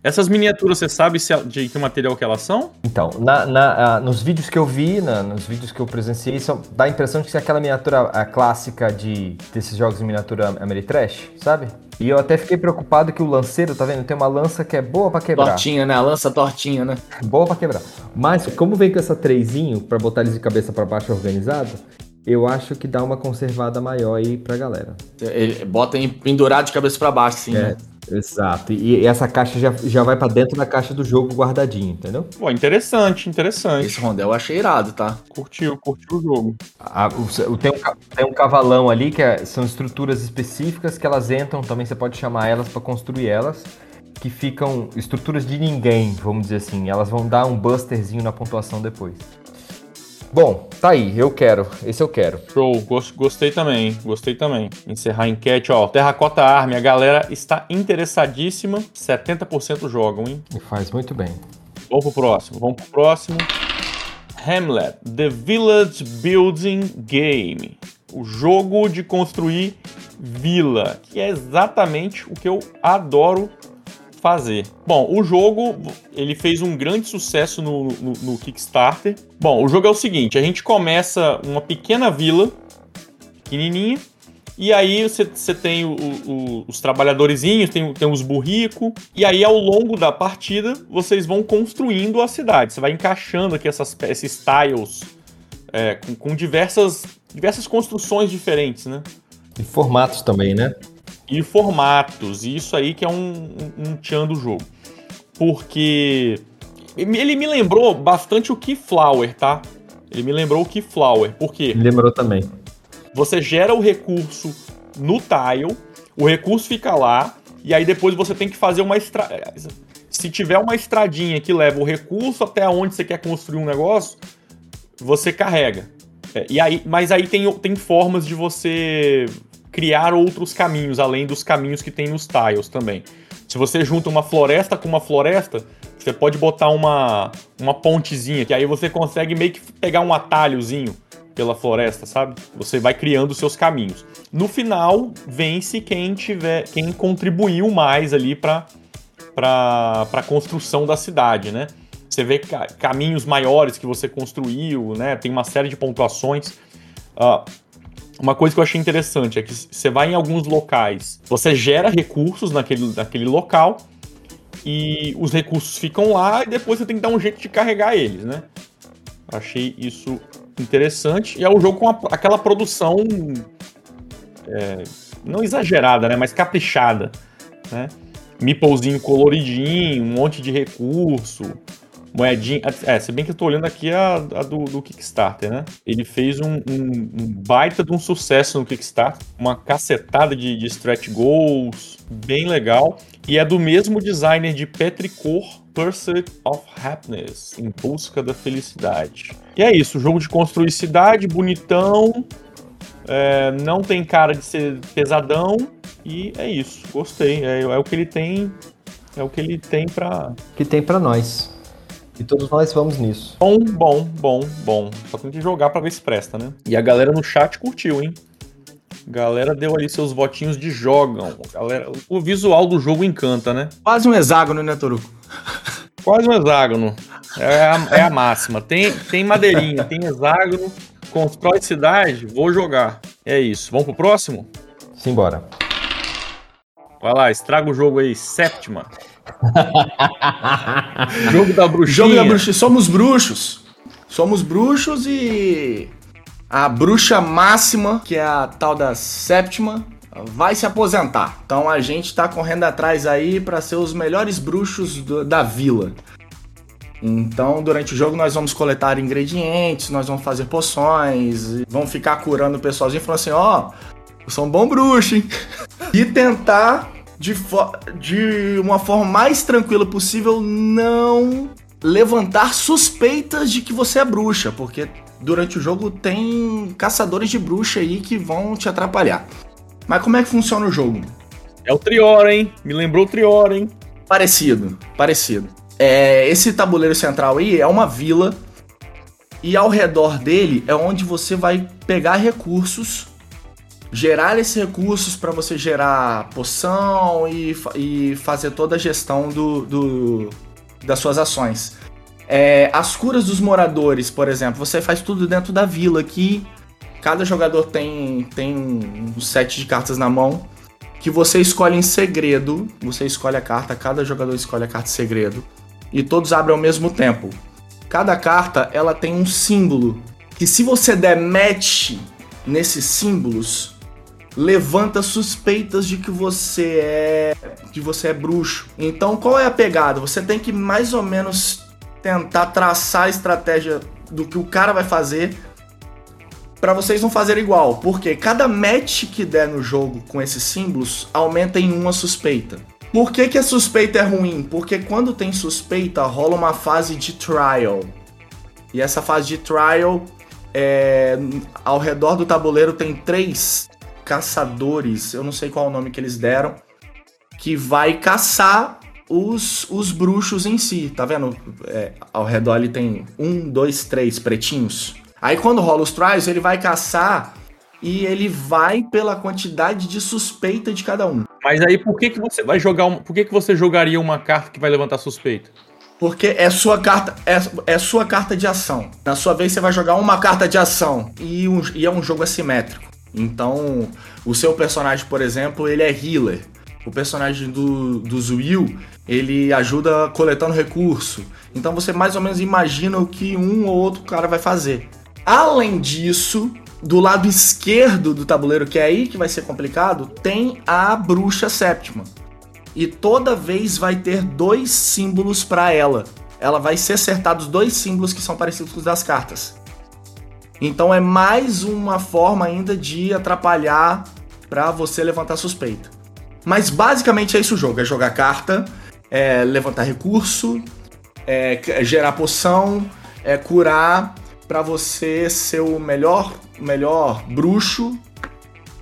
Essas miniaturas, você sabe se, de que material que elas são? Então, na- na- nos vídeos que eu vi, na- nos vídeos que eu presenciei, são- dá a impressão de ser aquela miniatura a clássica de, desses jogos de miniatura Ameritrash, sabe? E eu até fiquei preocupado que o lanceiro, tá vendo? Tem uma lança que é boa pra quebrar. Tortinha, né? A lança tortinha, né? Boa pra quebrar. Mas, como vem com essa trezinho pra botar eles de cabeça pra baixo organizado, eu acho que dá uma conservada maior aí pra galera. Ele bota em pendurado de cabeça pra baixo, assim, né? Exato. E, essa caixa já, já vai pra dentro da caixa do jogo guardadinho, entendeu? Pô, interessante, interessante. Esse rondel eu achei irado, tá? Curtiu, curtiu o jogo. A- o- tem, um, tem um cavalão ali que é- são estruturas específicas que elas entram, também você pode chamar elas para construir elas, que ficam estruturas de ninguém, vamos dizer assim. Elas vão dar um busterzinho na pontuação depois. Bom, tá aí, eu quero. Esse eu quero. Show, gos- gostei também, gostei também. Encerrar a enquete, ó. Terracota Army, a galera está interessadíssima. 70% jogam, hein? E faz muito bem. Vamos pro próximo, vamos pro próximo. Hamlet, The Village Building Game. O jogo de construir vila, que é exatamente o que eu adoro fazer. Bom, o jogo ele fez um grande sucesso no, no, no Kickstarter. Bom, o jogo é o seguinte: a gente começa uma pequena vila, pequenininha, e aí você, tem o, o, os trabalhadorzinhos, tem, tem os burricos, e aí ao longo da partida vocês vão construindo a cidade. Você vai encaixando aqui essas, esses tiles é, com, com diversas, diversas construções diferentes, né? E formatos também, né? E formatos, e isso aí que é um, um, um tchan do jogo. Porque ele me lembrou bastante o Keyflower, tá? Ele me lembrou o Keyflower, por quê? Me lembrou também. Você gera o recurso no tile, o recurso fica lá, e aí depois você tem que fazer uma estrada. Se tiver uma estradinha que leva o recurso até onde você quer construir um negócio, você carrega. É, e aí, mas aí tem, tem formas de você criar outros caminhos, além dos caminhos que tem nos tiles também. Se você junta uma floresta com uma floresta, você pode botar uma, uma pontezinha, que aí você consegue meio que pegar um atalhozinho pela floresta, sabe? Você vai criando seus caminhos. No final, vence quem tiver, quem contribuiu mais ali para para a construção da cidade, né? Você vê ca caminhos maiores que você construiu, né? Tem uma série de pontuações. Uh, uma coisa que eu achei interessante é que você vai em alguns locais, você gera recursos naquele, naquele local e os recursos ficam lá e depois você tem que dar um jeito de carregar eles, né? Achei isso interessante. E é um jogo com a, aquela produção é, não exagerada, né? Mas caprichada, né? Meeplezinho coloridinho, um monte de recurso, moedinha. É, se bem que eu tô olhando aqui a, a do, do, Kickstarter, né? Ele fez um, um, um, baita de um sucesso no Kickstarter, uma cacetada de, de stretch goals, bem legal. E é do mesmo designer de Petrichor Pursuit of Happiness, em busca da felicidade. E é isso, jogo de construir cidade, bonitão, é, não tem cara de ser pesadão, e é isso, gostei. É, é o que ele tem, é o que ele tem para que tem para nós. E todos nós vamos nisso. Bom, bom, bom, bom. Só tem que jogar pra ver se presta, né? E a galera no chat curtiu, hein? Galera deu ali seus votinhos de jogam. Galera, o visual do jogo encanta, né? Quase um hexágono, né, Toruco? Quase um hexágono. É a, é a máxima. Tem, tem madeirinha, tem hexágono, constrói cidade, vou jogar. É isso. Vamos pro próximo? Simbora. Vai lá, estraga o jogo aí, sétima. Jogo da bruxinha. Jogo da bruxinha. Somos bruxos. Somos bruxos e a bruxa máxima, que é a tal da sétima, vai se aposentar. Então a gente tá correndo atrás aí para ser os melhores bruxos do, da vila. Então, durante o jogo, nós vamos coletar ingredientes, nós vamos fazer poções, vamos ficar curando o pessoalzinho, falando assim: ó, oh, eu sou um bom bruxo, hein? e tentar de, de uma forma mais tranquila possível, não levantar suspeitas de que você é bruxa, porque durante o jogo tem caçadores de bruxa aí que vão te atrapalhar. Mas como é que funciona o jogo? É o Trior, hein? Me lembrou o Trior, hein? Parecido, parecido. É, esse tabuleiro central aí é uma vila e ao redor dele é onde você vai pegar recursos gerar esses recursos para você gerar poção e, e fazer toda a gestão do, do das suas ações. É, as curas dos moradores, por exemplo, você faz tudo dentro da vila aqui. Cada jogador tem, tem um set de cartas na mão que você escolhe em segredo. Você escolhe a carta, cada jogador escolhe a carta em segredo. E todos abrem ao mesmo tempo. Cada carta ela tem um símbolo que se você der match nesses símbolos, levanta suspeitas de que você é que você é bruxo. Então, qual é a pegada? Você tem que mais ou menos tentar traçar a estratégia do que o cara vai fazer para vocês não fazerem igual, porque cada match que der no jogo com esses símbolos aumenta em uma suspeita. Por que, que a suspeita é ruim? Porque quando tem suspeita, rola uma fase de trial. E essa fase de trial, é, ao redor do tabuleiro tem três caçadores, eu não sei qual é o nome que eles deram, que vai caçar os, os bruxos em si, tá vendo? É, ao redor ele tem um, dois, três pretinhos. Aí quando rola os trials, ele vai caçar e ele vai pela quantidade de suspeita de cada um. Mas aí por que, que você vai jogar um, por que, que você jogaria uma carta que vai levantar suspeita? Porque é sua carta, é, é sua carta de ação. Na sua vez você vai jogar uma carta de ação e, um, e é um jogo assimétrico. Então, o seu personagem, por exemplo, ele é healer. O personagem do, do Zuil, ele ajuda coletando recurso. Então você mais ou menos imagina o que um ou outro cara vai fazer. Além disso, do lado esquerdo do tabuleiro, que é aí que vai ser complicado, tem a bruxa séptima. E toda vez vai ter dois símbolos para ela. Ela vai ser acertados dois símbolos que são parecidos com os das cartas. Então é mais uma forma ainda de atrapalhar para você levantar suspeita. Mas basicamente é isso o jogo: é jogar carta, é levantar recurso, é gerar poção, é curar para você ser o melhor, melhor bruxo.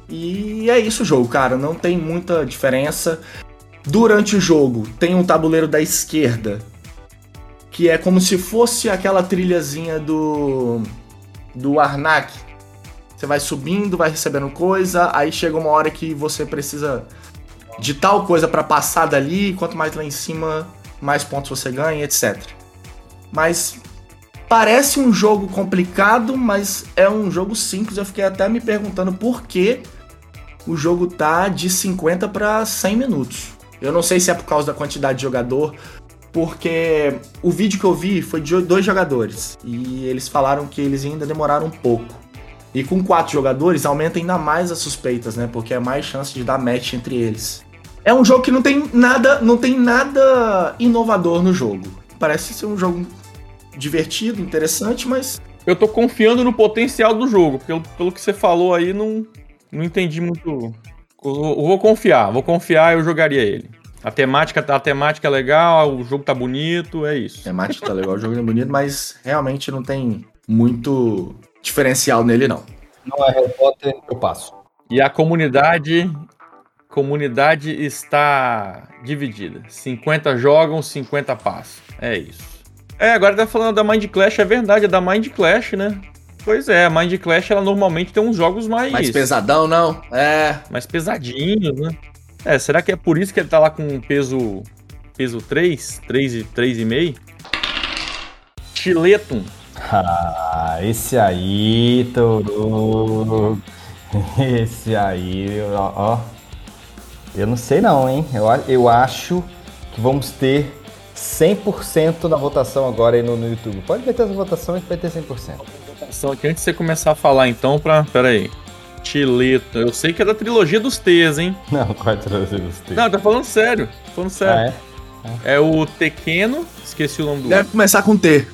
E é isso o jogo, cara. Não tem muita diferença. Durante o jogo tem um tabuleiro da esquerda que é como se fosse aquela trilhazinha do do Arnak. Você vai subindo, vai recebendo coisa, aí chega uma hora que você precisa de tal coisa para passar dali, quanto mais lá em cima, mais pontos você ganha, etc. Mas parece um jogo complicado, mas é um jogo simples. Eu fiquei até me perguntando por que o jogo tá de 50 para 100 minutos. Eu não sei se é por causa da quantidade de jogador, porque o vídeo que eu vi foi de dois jogadores e eles falaram que eles ainda demoraram um pouco. E com quatro jogadores aumenta ainda mais as suspeitas, né? Porque é mais chance de dar match entre eles. É um jogo que não tem nada, não tem nada inovador no jogo. Parece ser um jogo divertido, interessante, mas eu tô confiando no potencial do jogo, porque pelo que você falou aí, não, não entendi muito. Vou confiar, vou confiar, eu jogaria ele. A temática, a temática é legal, o jogo tá bonito, é isso. A temática tá legal, o jogo é bonito, mas realmente não tem muito diferencial nele, não. Não é Harry Potter, eu passo. E a comunidade comunidade está dividida. 50 jogam, 50 passam. É isso. É, agora tá falando da Mind Clash, é verdade, é da Mind Clash, né? Pois é, a Mind Clash ela normalmente tem uns jogos mais. Mais pesadão, não? É. Mais pesadinhos, né? É, será que é por isso que ele tá lá com peso. peso 3? 3 e 3,5? Chiletum. Ah, esse aí, Toru. Esse aí, ó, ó. Eu não sei não, hein? Eu, eu acho que vamos ter 100% na votação agora aí no, no YouTube. Pode meter essa votação, a gente vai ter 100%. Votação aqui, antes de você começar a falar então, pra... Pera aí. Tileto. Eu sei que é da trilogia dos T's, hein? Não, qual é a trilogia dos T's? Não, tá falando sério. Tô falando sério. Ah, é? é o Tequeno, esqueci o nome do Deve começar com T.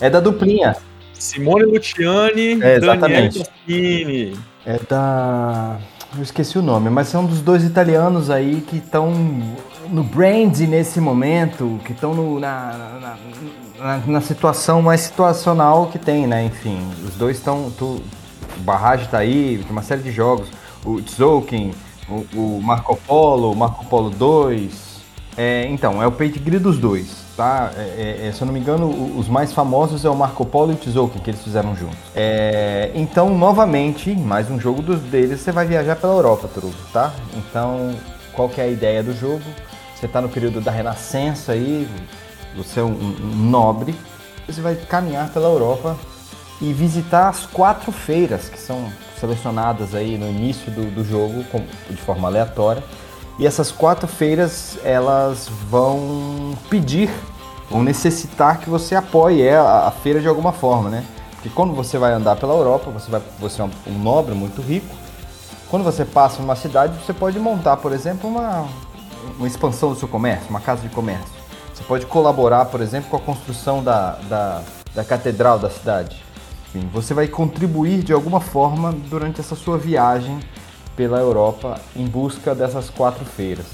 É da duplinha. Simone Luciani, é, exatamente. Daniele É da... Eu esqueci o nome, mas são dos dois italianos aí que estão no brand nesse momento, que estão na, na, na, na, situação mais situacional que tem, né? Enfim, os dois estão. O Barrage tá aí, tem uma série de jogos. O Tzolk'in, o, o Marco Polo, Marco Polo 2. É, então, é o pedigree dos dois tá? É, é, é, se eu não me engano, os mais famosos é o Marco Polo e o Tzolk'in que eles fizeram juntos. É, então, novamente, mais um jogo dos deles, você vai viajar pela Europa, Trubo, tá? Então, qual que é a ideia do jogo? Você está no período da Renascença aí, você é um, um nobre, você vai caminhar pela Europa e visitar as quatro feiras que são selecionadas aí no início do, do jogo de forma aleatória e essas quatro feiras elas vão pedir, vão necessitar que você apoie a, a feira de alguma forma, né? Porque quando você vai andar pela Europa, você, vai, você é um, nobre muito rico. Quando você passa numa cidade, você pode montar, por exemplo, uma, uma expansão do seu comércio, uma casa de comércio. Você pode colaborar, por exemplo, com a construção da, da, da catedral da cidade. Enfim, você vai contribuir de alguma forma durante essa sua viagem pela Europa em busca dessas quatro feiras.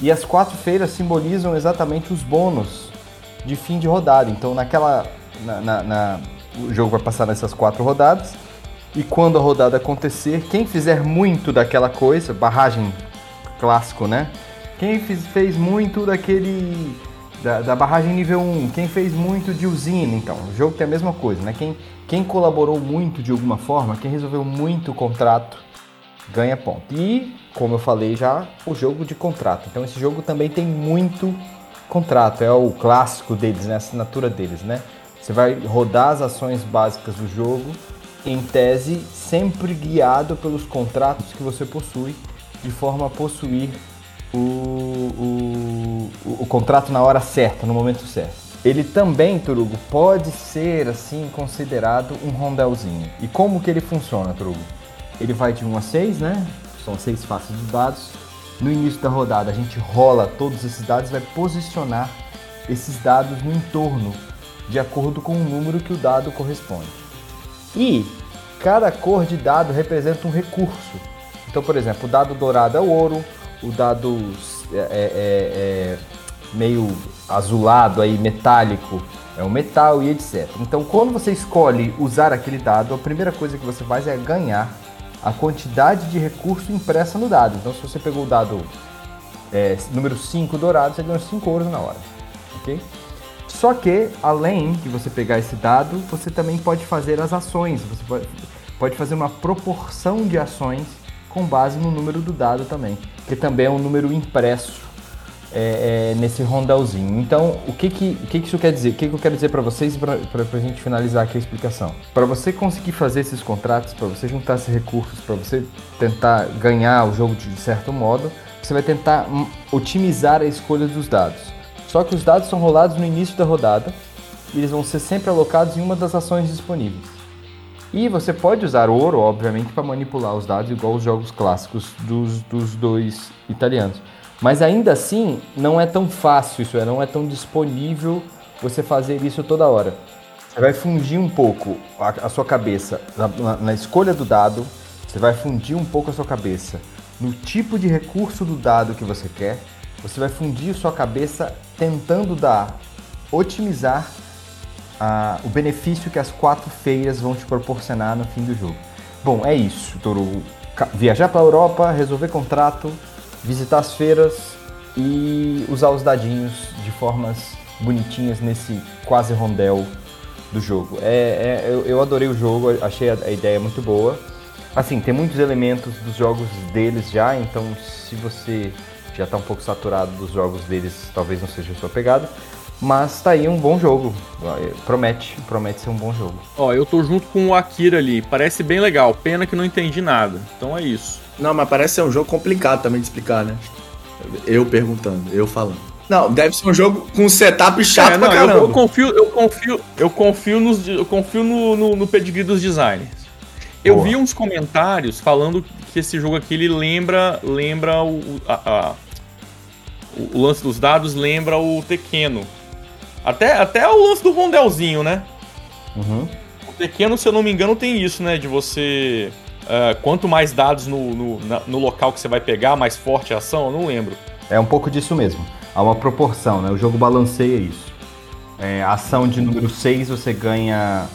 E as quatro feiras simbolizam exatamente os bônus de fim de rodada. Então, naquela, na, na, na, o jogo vai passar nessas quatro rodadas. E quando a rodada acontecer, quem fizer muito daquela coisa, barragem clássico, né? Quem fez, fez muito daquele Da, da barragem nível 1, quem fez muito de usina, então. O jogo tem a mesma coisa, né? Quem, quem colaborou muito de alguma forma, quem resolveu muito o contrato, ganha ponto. E, como eu falei já, o jogo de contrato. Então esse jogo também tem muito contrato, é o clássico deles, né? A assinatura deles, né? Você vai rodar as ações básicas do jogo, em tese, sempre guiado pelos contratos que você possui, de forma a possuir o, o, o, contrato na hora certa, no momento certo. Ele também, Turugo, pode ser assim considerado um rondelzinho. E como que ele funciona, Turugo? Ele vai de 1 a 6, né? São seis faces de dados. No início da rodada, a gente rola todos esses dados e vai posicionar esses dados no entorno, de acordo com o número que o dado corresponde. E cada cor de dado representa um recurso. Então, por exemplo, o dado dourado é o ouro, o dado é, é, é, meio azulado aí, metálico, é o metal e etc. Então, quando você escolhe usar aquele dado, a primeira coisa que você faz é ganhar a quantidade de recurso impressa no dado. Então, se você pegou o dado é, número 5 dourado, você ganhou 5 ouros na hora. Ok? Só que, além de você pegar esse dado, você também pode fazer as ações. Você pode fazer uma proporção de ações com base no número do dado também, que também é um número impresso é, é, nesse rondalzinho. Então, o que que, o que que isso quer dizer? O que, que eu quero dizer para vocês para a gente finalizar aqui a explicação? Para você conseguir fazer esses contratos, para você juntar esses recursos, para você tentar ganhar o jogo de certo modo, você vai tentar hum, otimizar a escolha dos dados. Só que os dados são rolados no início da rodada e eles vão ser sempre alocados em uma das ações disponíveis. E você pode usar ouro, obviamente, para manipular os dados, igual os jogos clássicos dos, dos dois italianos. Mas ainda assim, não é tão fácil isso, é, não é tão disponível você fazer isso toda hora. Você vai fundir um pouco a, a sua cabeça na, na, na escolha do dado, você vai fundir um pouco a sua cabeça no tipo de recurso do dado que você quer, você vai fundir sua cabeça tentando dar, otimizar o benefício que as quatro feiras vão te proporcionar no fim do jogo. Bom, é isso, Toru. Viajar para a Europa, resolver contrato, visitar as feiras e usar os dadinhos de formas bonitinhas nesse quase rondel do jogo. É, é eu, eu, adorei o jogo, achei a, a, ideia muito boa. Assim, tem muitos elementos dos jogos deles já, então se você já está um pouco saturado dos jogos deles, talvez não seja a sua pegada. Mas tá aí um bom jogo. Promete, promete ser um bom jogo. Ó, eu tô junto com o Akira ali. Parece bem legal. Pena que não entendi nada. Então é isso. Não, mas parece ser um jogo complicado também de explicar, né? Eu perguntando, eu falando. Não, deve ser um jogo com setup chato é, não, pra caramba. Eu, eu, confio, eu confio, eu confio, nos, eu confio no, no, no pedigree dos designers. Eu Boa. vi uns comentários falando que esse jogo aqui ele lembra, lembra o, a, a, o lance dos dados lembra o Tequeno. Até, até o lance do rondelzinho, né? Uhum. O pequeno, se eu não me engano, tem isso, né? De você. Uh, quanto mais dados no, no, na, no, local que você vai pegar, mais forte a ação, eu não lembro. É um pouco disso mesmo. Há uma proporção, né? O jogo balanceia isso. É, a ação de número 6 você ganha.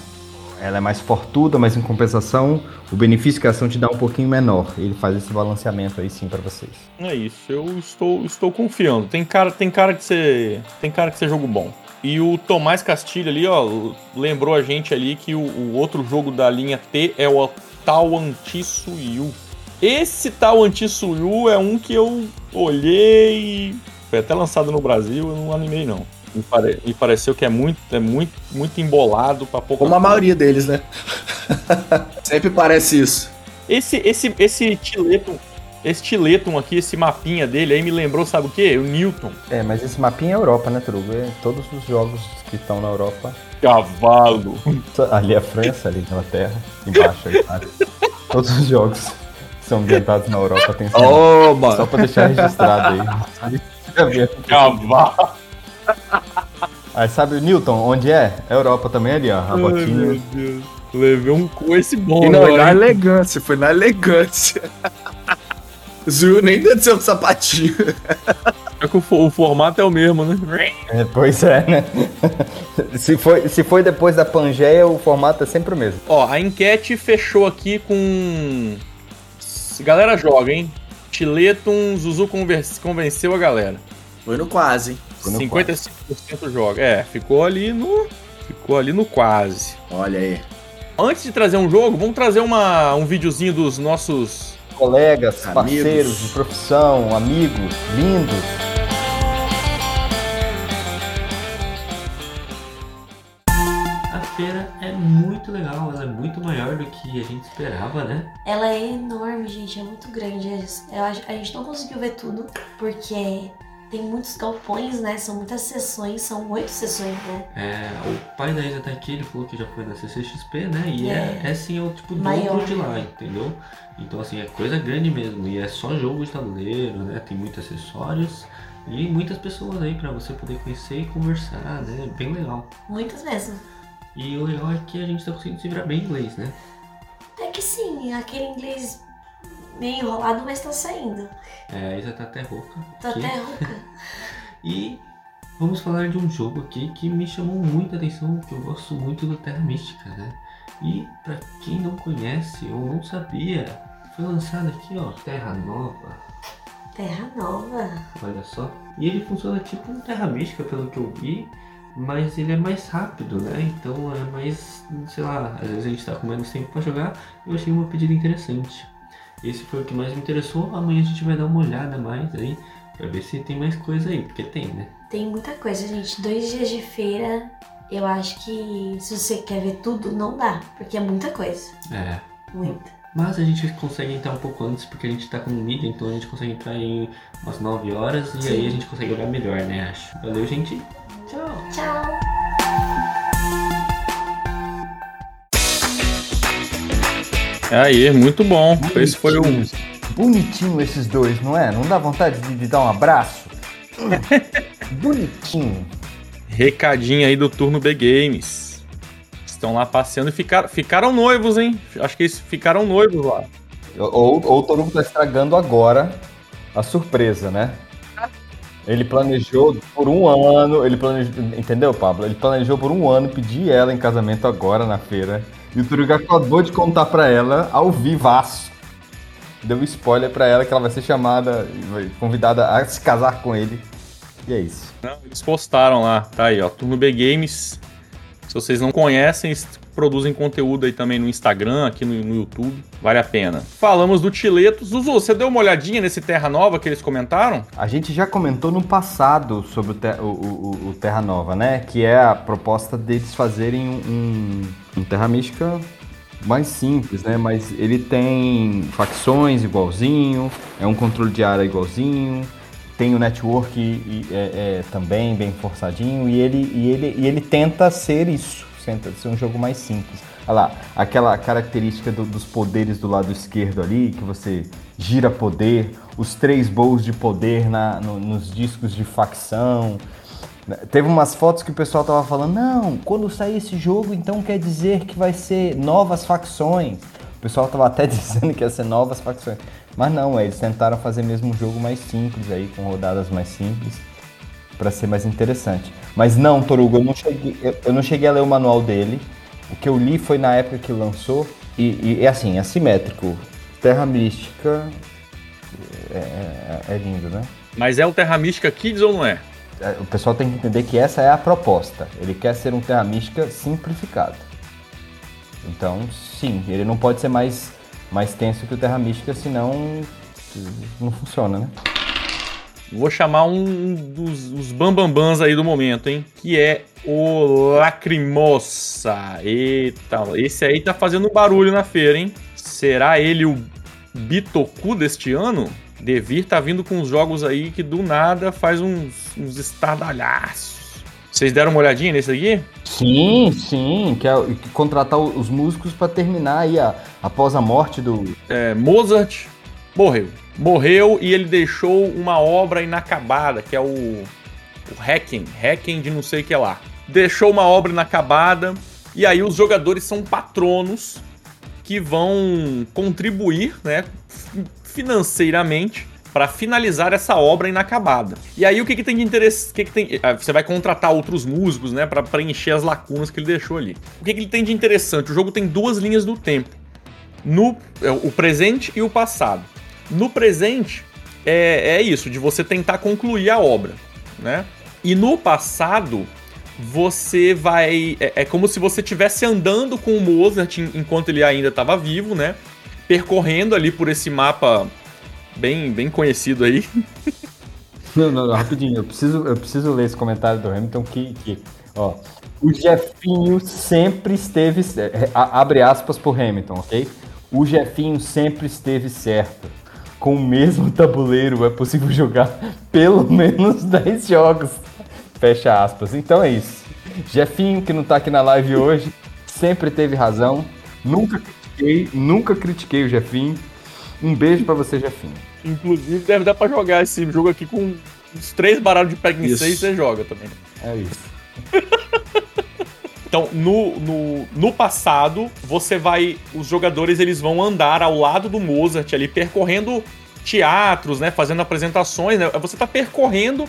Ela é mais fortuda, mas em compensação, o benefício que a ação te dá é um pouquinho menor. Ele faz esse balanceamento aí sim para vocês. É isso, eu estou, estou confiando. Tem cara, tem cara de ser. Tem cara de ser jogo bom. E o Tomás Castilho ali, ó, lembrou a gente ali que o, o outro jogo da linha T é o Tal Anti-Suyu. Esse Tal Anti-Suyu é um que eu olhei foi até lançado no Brasil, eu não animei não. Me, pare... Me pareceu que é muito, é muito, muito embolado para pouco. Como a maioria deles, né? Sempre parece isso. Esse, esse, esse Tileto esse Tiletum aqui, esse mapinha dele aí me lembrou, sabe o quê? O Newton. É, mas esse mapinha é Europa, né, Trugo? É todos os jogos que estão na Europa. Cavalo! Ali é a França, ali a Inglaterra, embaixo Itália. todos os jogos que são ambientados na Europa tem esse oh, mano. Só pra deixar registrado aí. Cavalo! Aí sabe o Newton, onde é? Europa também ali, ó. A botinha. Meu Deus. Levei um coice bom, E não, foi na elegância, foi na elegância. Zu nem desceu o sapatinho. É que o, o, formato é o mesmo, né? É, pois é, né? se, foi, se foi depois da Pangeia, o formato é sempre o mesmo. Ó, a enquete fechou aqui com. Galera joga, hein? Tiletum, Zuzu convenceu a galera. Foi no quase, hein? Foi no 55% joga. É, ficou ali no. Ficou ali no quase. Olha aí. Antes de trazer um jogo, vamos trazer uma, um videozinho dos nossos. Colegas, Amigos. parceiros de profissão, amigos, lindos. A feira é muito legal, ela é muito maior do que a gente esperava, né? Ela é enorme, gente, é muito grande. Eu a gente não conseguiu ver tudo, porque tem muitos galpões, né? São muitas sessões, são oito sessões, né? É, o pai da Isa tá aqui, ele falou que já foi na CCXP, né? E é, É. é sim, é o tipo dobro de lá, entendeu? Então, assim, é coisa grande mesmo. E é só jogo de tabuleiro, né? Tem muitos acessórios e muitas pessoas aí pra você poder conhecer e conversar, né? Bem legal. Muitas mesmo. E o legal é que a gente tá conseguindo se virar bem em inglês, né? Até que sim, aquele inglês meio enrolado, mas tá saindo. É, a Isa tá até rouca. Tô aqui. até rouca. E vamos falar de um jogo aqui que me chamou muita atenção, que eu gosto muito do Terra Mística, né? E pra quem não conhece ou não sabia, foi lançado aqui, ó, Terra Nova, Terra Nova. olha só. E ele funciona tipo um Terra Mística, pelo que eu vi, mas ele é mais rápido, né? Então é mais, sei lá, às vezes a gente tá com menos tempo pra jogar, eu achei uma pedida interessante. Esse foi o que mais me interessou, amanhã a gente vai dar uma olhada mais aí, pra ver se tem mais coisa aí, porque tem, né? Tem muita coisa, gente. Dois dias de feira, eu acho que se você quer ver tudo, não dá. Porque é muita coisa. É. Muita. Mas a gente consegue entrar um pouco antes porque a gente tá com mídia, então a gente consegue entrar em umas 9 horas e Sim. aí a gente consegue olhar melhor, né? Acho. Valeu, gente. Tchau. Tchau. Aí, muito bom. Esse foi um. Bonitinho esses dois, não é? Não dá vontade de, de dar um abraço? Bonitinho. Recadinho aí do turno B Games. Estão lá passeando e ficaram, ficaram noivos, hein? Acho que eles ficaram noivos lá. Ou, ou o Torugo tá estragando agora a surpresa, né? Ele planejou por um ano, ele planejou, entendeu, Pablo? Ele planejou por um ano pedir ela em casamento agora na feira. E o Torugo acabou de contar pra ela ao vivaço. Deu um spoiler pra ela que ela vai ser chamada, vai- convidada a se casar com ele. E é isso. Não, eles postaram lá. Tá aí, ó. Turno B Games. Se vocês não conhecem, produzem conteúdo aí também no Instagram, aqui no, no YouTube. Vale a pena. Falamos do Tiletos. Zuzu, você deu uma olhadinha nesse Terra Nova que eles comentaram? A gente já comentou no passado sobre o, Te- o- o- o Terra Nova, né? Que é a proposta deles fazerem um, um Terra Mística mais simples, né? Mas ele tem facções igualzinho, é um controle de área igualzinho, tem o network e- é- é também bem forçadinho e ele, e, ele, e ele tenta ser isso, tenta ser um jogo mais simples. Olha lá, aquela característica do- dos poderes do lado esquerdo ali, que você gira poder, os três bowls de poder na, no- nos discos de facção. Teve umas fotos que o pessoal tava falando, não, quando sair esse jogo, então quer dizer que vai ser novas facções. O pessoal tava até dizendo que ia ser novas facções. Mas não, eles tentaram fazer mesmo um jogo mais simples aí, com rodadas mais simples, para ser mais interessante. Mas não, Torugo, eu não, cheguei, eu, eu não cheguei a ler o manual dele. O que eu li foi na época que lançou. E, e é assim, é simétrico. Terra Mística é, é- é lindo, né? Mas é o Terra Mística Kids ou não é? É, O pessoal tem que entender que essa é a proposta. Ele quer ser um Terra Mística simplificado. Então, sim, ele não pode ser mais, mais tenso que o Terra Mística, senão não funciona, né? Vou chamar um dos os bambambans aí do momento, hein? Que é o Lacrimosa. Eita, esse aí tá fazendo barulho na feira, hein? Será ele o Bitoku deste ano? Devir tá vindo com uns jogos aí que do nada faz uns, uns estardalhaços. Vocês deram uma olhadinha nesse aqui? Sim, sim, quer contratar os músicos para terminar aí a, após a morte do. É, Mozart morreu. Morreu e ele deixou uma obra inacabada, que é o, o Hacking, Hacking de não sei o que lá. Deixou uma obra inacabada e aí os jogadores são patronos que vão contribuir, né, financeiramente para finalizar essa obra inacabada. E aí o que, que tem de interesse? Que, que tem? ah, Você vai contratar outros músicos, né, para preencher as lacunas que ele deixou ali. O que, que ele tem de interessante? O jogo tem duas linhas do tempo no é, o presente e o passado. No presente é, é isso, de você tentar concluir a obra, né? E no passado, você vai. É, é como se você estivesse andando com o Mozart en- enquanto ele ainda estava vivo, né? Percorrendo ali por esse mapa bem, bem conhecido aí. Não, não, não, rapidinho, eu preciso, eu preciso ler esse comentário do Hamilton que, que ó, o Jefinho sempre esteve, é, a- abre aspas pro Hamilton, ok? O Jefinho sempre esteve certo. Com o mesmo tabuleiro é possível jogar pelo menos 10 jogos. Fecha aspas. Então é isso. Jefinho, que não tá aqui na live hoje, sempre teve razão. Nunca critiquei, nunca critiquei o Jefinho. Um beijo pra você, Jefinho. Inclusive, deve dar pra jogar esse jogo aqui com uns três baralhos de Pac-Man Isso. 6 você joga também. É isso. Então, no, no, no passado, você vai. Os jogadores eles vão andar ao lado do Mozart ali, percorrendo teatros, né? Fazendo apresentações, né? Você tá percorrendo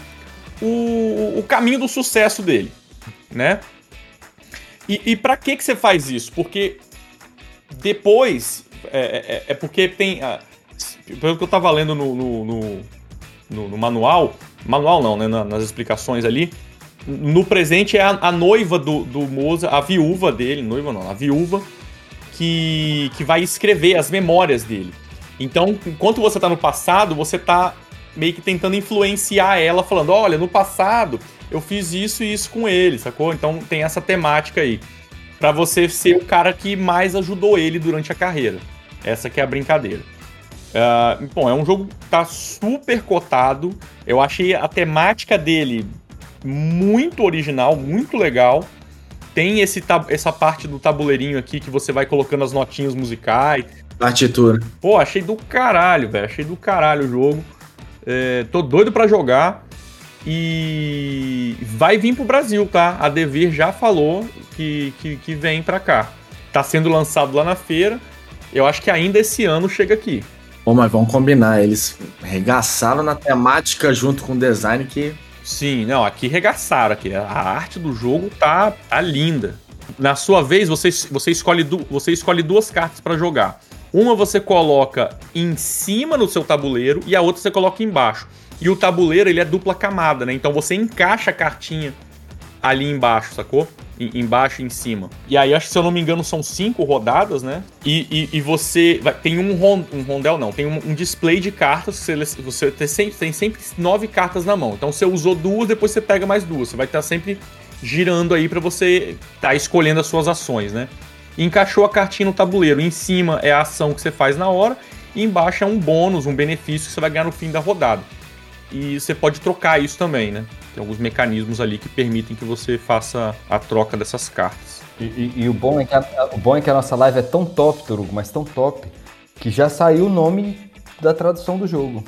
o, o caminho do sucesso dele, né? E, e para que que você faz isso? Porque depois é, é- é porque tem ah, pelo que eu tava lendo no, no, no- no- no manual, manual não, né? na- nas explicações ali, no presente é a, a noiva do, do Mozart, a viúva dele, noiva não, a viúva que, que vai escrever as memórias dele. Então, enquanto você tá no passado, você tá meio que tentando influenciar ela, falando: olha, no passado eu fiz isso e isso com ele, sacou? Então tem essa temática aí. Pra você ser o cara que mais ajudou ele durante a carreira. Essa que é a brincadeira. Ah, bom, é um jogo que tá super cotado. Eu achei a temática dele muito original, muito legal. Tem esse, essa parte do tabuleirinho aqui que você vai colocando as notinhas musicais. Partitura. Pô, achei do caralho, velho. Achei do caralho o jogo. É, tô doido pra jogar. E vai vir pro Brasil, tá? A Devir já falou que, que, que vem pra cá. Tá sendo lançado lá na feira. Eu acho que ainda esse ano chega aqui. Pô, mas vamos combinar, eles regaçaram na temática junto com o design que. Sim, não, aqui regaçaram aqui. A arte do jogo tá, tá linda. Na sua vez, você, você, escolhe, du- você escolhe duas cartas pra jogar. Uma você coloca em cima no seu tabuleiro e a outra você coloca embaixo. E o tabuleiro, ele é dupla camada, né? Então você encaixa a cartinha ali embaixo, sacou? Em- embaixo e em cima. E aí, acho que se eu não me engano, são cinco rodadas, né? E, e, e você. vai- tem um, ron, um rondel, não. Tem um, um display de cartas. Você, você tem, sempre, tem sempre nove cartas na mão. Então você usou duas, depois você pega mais duas. Você vai estar sempre girando aí pra você estar escolhendo as suas ações, né? Encaixou a cartinha no tabuleiro. Em cima é a ação que você faz na hora. E embaixo é um bônus, um benefício que você vai ganhar no fim da rodada. E você pode trocar isso também, né? Tem alguns mecanismos ali que permitem que você faça a troca dessas cartas. E, e- e o, bom é que a, o bom é que a nossa live é tão top, Torugo, mas tão top, que já saiu o nome da tradução do jogo.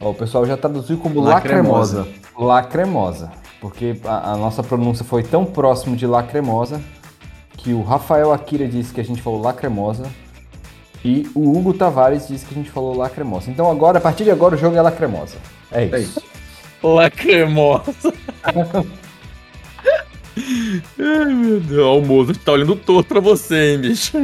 Ó, o pessoal já traduziu como Lacremosa. Lacremosa. Lacremosa. Porque a, a nossa pronúncia foi tão próximo de Lacremosa que o Rafael Akira disse que a gente falou Lacremosa e o Hugo Tavares disse que a gente falou Lacremosa. Então agora, a partir de agora, o jogo é Lacremosa. É isso. É isso. Lacrimosa. Ai, meu Deus. O Mozart tá olhando torto pra você, hein, bicho.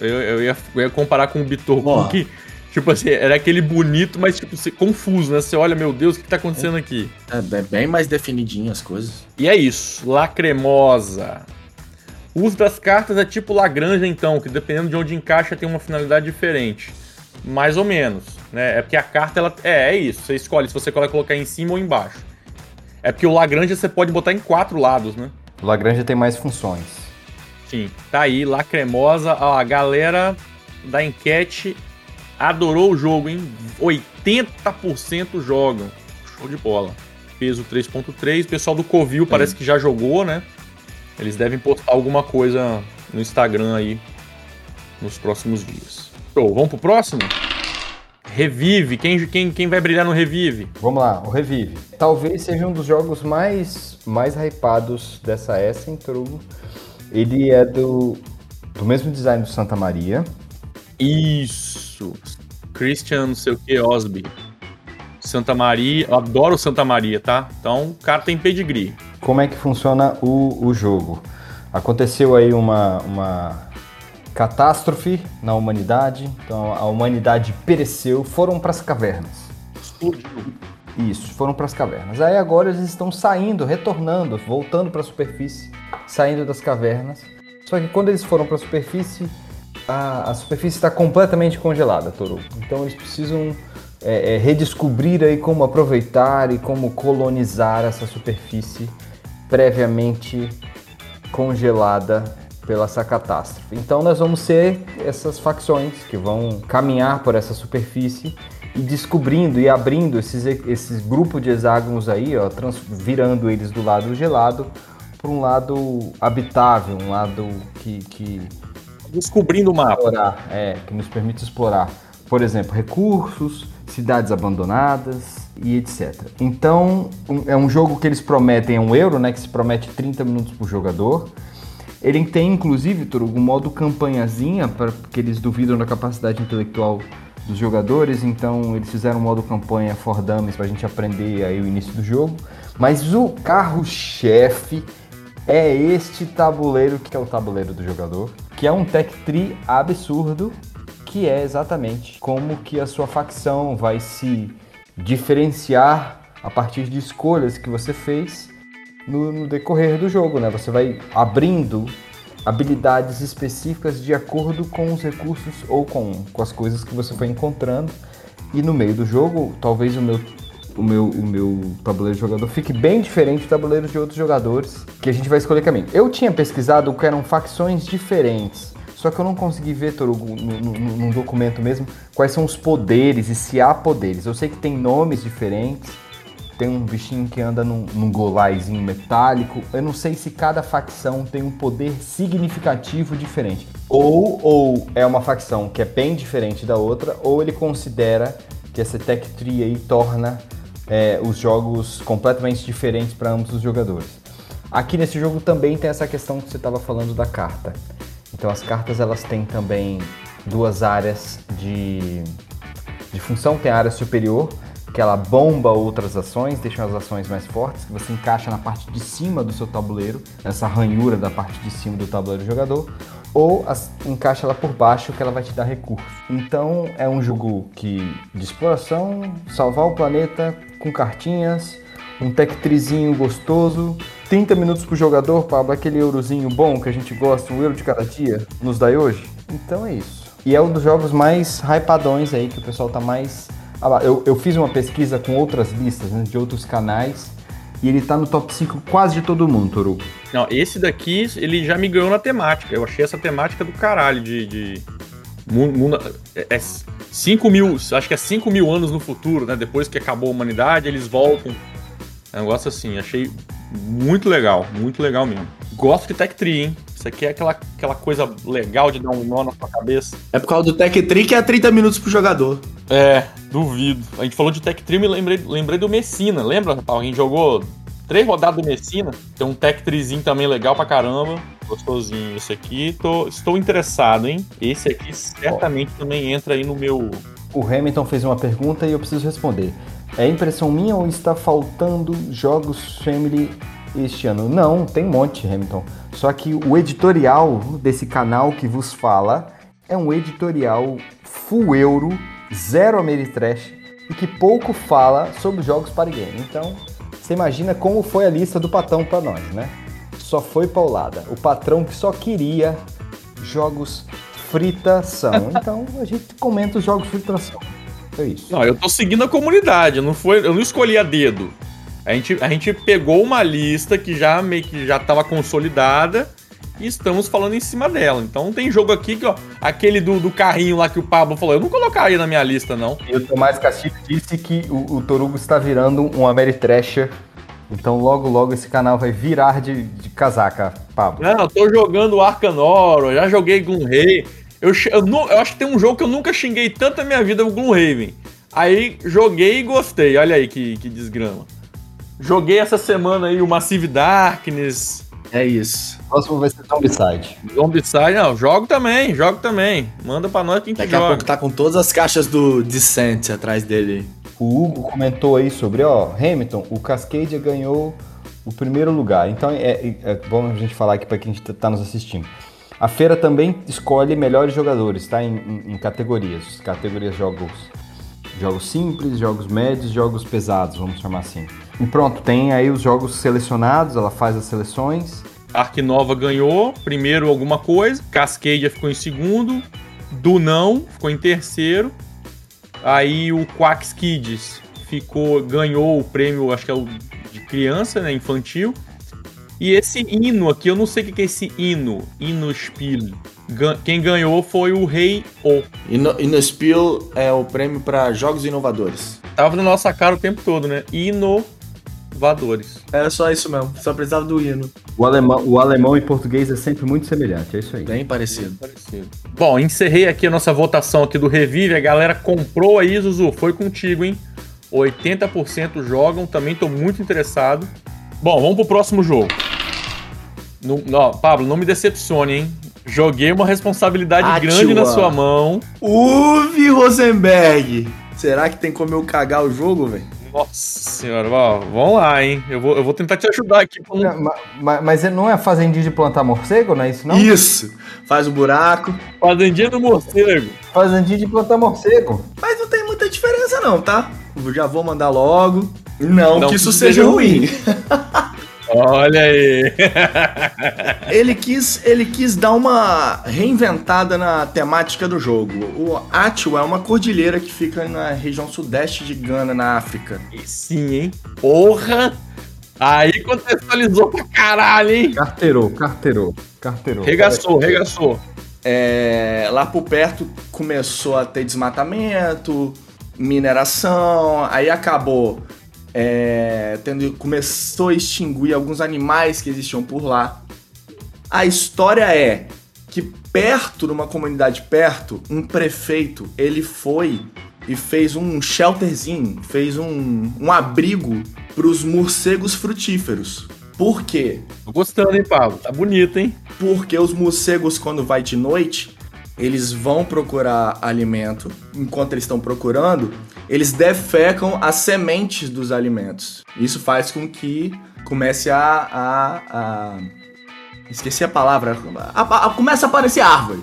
Eu, eu, ia, eu ia comparar com o Bitor que, tipo assim, era aquele bonito, mas tipo, você- confuso, né? Você olha, meu Deus, o que tá acontecendo aqui? É bem- bem mais definidinho as coisas. E é isso, Lacremosa. O uso das cartas é tipo Lagrange, então, que dependendo de onde encaixa tem uma finalidade diferente. Mais ou menos, né? É porque a carta, ela. É, é isso. Você escolhe se você quer colocar em cima ou embaixo. É porque o Lagrange você pode botar em quatro lados, né? O Lagrange tem mais funções. Sim. Tá aí, Lacremosa. Ó, a galera da enquete adorou o jogo, hein? 80% jogam. Show de bola. Peso 3.3. O pessoal do Covil parece que já jogou, né? Eles devem postar alguma coisa no Instagram aí nos próximos dias. Show, vamos pro próximo? Revive. Quem, quem, quem vai brilhar no Revive? Vamos lá, o Revive. Talvez seja um dos jogos mais, mais hypados dessa Essen, Torugo. Ele é do, do mesmo design do Santa Maria. Isso. Christian, não sei o que, Osby. Santa Maria. Eu adoro Santa Maria, tá? Então o cara tem pedigree. Como é que funciona o, o jogo? Aconteceu aí uma, uma catástrofe na humanidade, então a humanidade pereceu, foram para as cavernas. Explodiu. Isso, foram para as cavernas. Aí agora eles estão saindo, retornando, voltando para a superfície, saindo das cavernas. Só que quando eles foram para a superfície, a, superfície está completamente congelada, Toru. Então eles precisam é, é, redescobrir aí como aproveitar e como colonizar essa superfície previamente congelada pela essa catástrofe. Então nós vamos ser essas facções que vão caminhar por essa superfície e descobrindo e abrindo esses, esses grupos de hexágonos aí, ó, virando eles do lado gelado para um lado habitável, um lado que, que Descobrindo o mapa. explorar, é, que nos permite explorar, por exemplo, recursos, cidades abandonadas e etc. Então, um- é um jogo que eles prometem, é um euro, né, que se promete 30 minutos por jogador. Ele tem, inclusive, Turugo, um modo campanhazinha, pra- porque eles duvidam da capacidade intelectual dos jogadores, então eles fizeram um modo campanha for Dummies pra gente aprender aí o início do jogo. Mas o carro-chefe é este tabuleiro, que é o tabuleiro do jogador, que é um tech tree absurdo, que é exatamente como que a sua facção vai se diferenciar a partir de escolhas que você fez no, no decorrer do jogo, né? Você vai abrindo habilidades específicas de acordo com os recursos ou com, com as coisas que você foi encontrando. E no meio do jogo, talvez o meu, o meu, o meu tabuleiro de jogador fique bem diferente do tabuleiro de outros jogadores, que a gente vai escolher caminho. Eu tinha pesquisado que eram facções diferentes, só que eu não consegui ver, Torugo, num documento mesmo, quais são os poderes e se há poderes. Eu sei que tem nomes diferentes, tem um bichinho que anda num, num golaizinho metálico. Eu não sei se cada facção tem um poder significativo diferente. Ou, ou é uma facção que é bem diferente da outra, ou ele considera que essa tech tree aí torna é, os jogos completamente diferentes para ambos os jogadores. Aqui nesse jogo também tem essa questão que você estava falando da carta. Então as cartas elas têm também duas áreas de, de função. Tem a área superior, que ela bomba outras ações, deixa as ações mais fortes, que você encaixa na parte de cima do seu tabuleiro, nessa ranhura da parte de cima do tabuleiro do jogador, ou as- encaixa ela por baixo, que ela vai te dar recurso. Então é um jogo que de exploração, salvar o planeta com cartinhas, um tech gostoso, 30 minutos pro jogador, Pablo, aquele eurozinho bom que a gente gosta, um euro de cada dia, nos dá hoje. Então é isso. E é um dos jogos mais hypadões aí, que o pessoal tá mais. Ah lá, eu, eu fiz uma pesquisa com outras listas, né, de outros canais, e ele tá no top 5 quase de todo mundo, Toru. Não, esse daqui, ele já me ganhou na temática. Eu achei essa temática do caralho de. de... mu- mu- É 5 mil, acho que é 5 mil anos no futuro, né? Depois que acabou a humanidade, eles voltam. É um negócio assim, achei muito legal, muito legal mesmo. Gosto de Tech Tree, hein? Isso aqui é aquela, aquela coisa legal de dar um nó na sua cabeça. É por causa do Tech Tree que é 30 minutos pro jogador. É, duvido. A gente falou de Tech Tree, me lembrei, lembrei do Messina, lembra, rapaz? A gente jogou três rodadas do Messina. Tem um Tech Treezinho também legal pra caramba. Gostosinho esse aqui. Tô, estou interessado, hein? Esse aqui certamente também entra aí no meu. O Hamilton fez uma pergunta e eu preciso responder. É impressão minha ou está faltando jogos Family este ano? Não, tem um monte, Hamilton. Só que o editorial desse canal que vos fala é um editorial full euro, zero Ameritrash e que pouco fala sobre jogos para game. Então, você imagina como foi a lista do Patão para nós, né? Só foi paulada. O patrão que só queria jogos fritação. Então, a gente comenta os jogos fritação. É isso. Não, eu tô seguindo a comunidade, não foi, eu não escolhi a dedo. A gente, a gente pegou uma lista que já meio que já tava consolidada e estamos falando em cima dela. Então tem jogo aqui que, ó, aquele do, do carrinho lá que o Pablo falou, eu não colocaria na minha lista, não. E o Tomás Castilho disse que o, o Torugo está virando um Ameritrasher. Então logo, logo esse canal vai virar de, de casaca, Pablo. Não, eu tô jogando Arcanoro, já joguei Gloomhaven. Eu, eu, eu acho que tem um jogo que eu nunca xinguei tanto na minha vida, o Gloomhaven. Aí joguei e gostei, olha aí que, que desgrama. Joguei essa semana aí o Massive Darkness, É isso. O próximo vai ser Zombicide. Zombicide, não, jogo também, jogo também. Manda pra nós quem que Daqui a joga. pouco tá com todas as caixas do Descent atrás dele. O Hugo comentou aí sobre, ó, Hamilton, o Cascadia ganhou o primeiro lugar. Então é, é- é bom a gente falar aqui para quem está nos assistindo. A feira também escolhe melhores jogadores, tá? Em, em- em categorias, categorias jogos Jogos simples, jogos médios, jogos pesados, vamos chamar assim. E pronto, tem aí os jogos selecionados, ela faz as seleções. Ark Nova ganhou, primeiro alguma coisa. Cascadia ficou em segundo. Dunão ficou em terceiro. Aí o Quacks Kids ficou, ganhou o prêmio, acho que é o de criança, né? Infantil. E esse hino aqui, eu não sei o que é esse hino. Hino Spiel. Gan- Quem ganhou foi o Rei O. Ino- Inospiel é o prêmio para jogos inovadores. Tava na nossa cara o tempo todo, né? Inovadores. Era só isso mesmo, só precisava do hino. O alemão, o alemão e português é sempre muito semelhante, é isso aí. Bem parecido. Bom, encerrei aqui a nossa votação aqui do Revive. A galera comprou aí, Zuzu. Foi contigo, hein? 80% jogam. Também tô muito interessado. Bom, vamos pro próximo jogo. Não, ó, Pablo, não me decepcione, hein? Joguei uma responsabilidade Ah, grande na sua mão. Uve Rosenberg! Será que tem como eu cagar o jogo, velho? Nossa senhora, ó, vamos lá, hein? Eu vou, eu vou tentar te ajudar aqui. pra não- Mas, mas não é fazendinha de plantar morcego, não é isso não? Isso! Faz o buraco. Fazendinha do morcego. Fazendinha de plantar morcego. Mas não tem muita diferença não, tá? Eu já vou mandar logo. Não, Não que isso que seja seja ruim. Olha aí. ele, quis, ele quis dar uma reinventada na temática do jogo. O Atio é uma cordilheira que fica na região sudeste de Gana, na África. E Sim, hein? Porra! Aí contextualizou pra caralho, hein? Carteirou, carteirou, carteirou. Regaçou, regaçou. É, lá por perto começou a ter desmatamento, mineração, aí acabou é, tendo começou a extinguir alguns animais que existiam por lá. A história é que perto, numa comunidade perto, um prefeito ele foi e fez um shelterzinho, fez um, um abrigo para os morcegos frutíferos. Por quê? Tô gostando, hein, Pablo? Tá bonito, hein? Porque os morcegos, quando vai de noite, eles vão procurar alimento. Enquanto eles estão procurando, eles defecam as sementes dos alimentos. Isso faz com que comece a. a, a- esqueci a palavra. A, a- começa a aparecer árvore.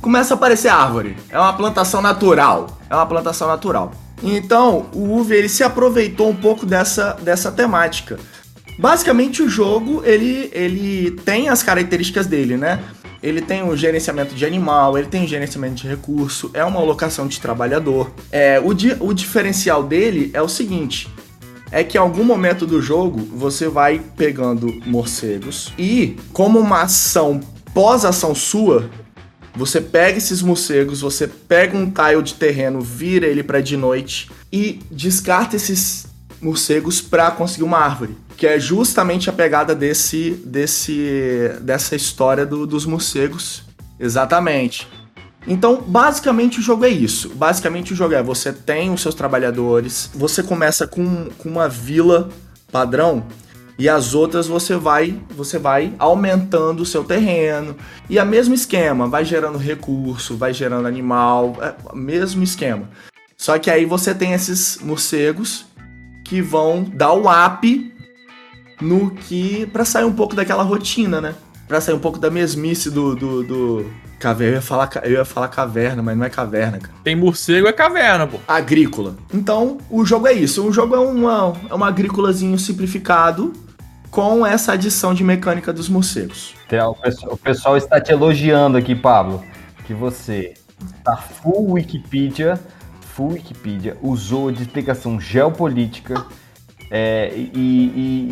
Começa a aparecer árvore. É uma plantação natural. É uma plantação natural. Então, o Uve ele se aproveitou um pouco dessa, dessa temática. Basicamente o jogo ele, ele tem as características dele, né? Ele tem o gerenciamento de animal, ele tem o gerenciamento de recurso, é uma alocação de trabalhador. É, o, di- o diferencial dele é o seguinte: é que em algum momento do jogo você vai pegando morcegos e, como uma ação pós-ação sua, você pega esses morcegos, você pega um tile de terreno, vira ele pra de noite e descarta esses morcegos pra conseguir uma árvore, que é justamente a pegada desse desse dessa história do- dos morcegos. Exatamente. Então, basicamente o jogo é isso. Basicamente o jogo é você tem os seus trabalhadores, você começa com, com uma vila padrão e as outras você vai você vai aumentando o seu terreno e a mesmo esquema vai gerando recurso vai gerando animal é, mesmo esquema só que aí você tem esses morcegos que vão dar o up no que para sair um pouco daquela rotina né Pra sair um pouco da mesmice do do, do... Caverna, eu ia, falar, eu ia falar caverna, mas não é caverna, cara. Tem morcego, é caverna, pô. Agrícola. Então, o jogo é isso. O jogo é uma, é uma agrícolazinho simplificado com essa adição de mecânica dos morcegos. O pessoal, o pessoal está te elogiando aqui, Pablo, que você tá full Wikipedia, full Wikipedia, usou de explicação geopolítica é, e,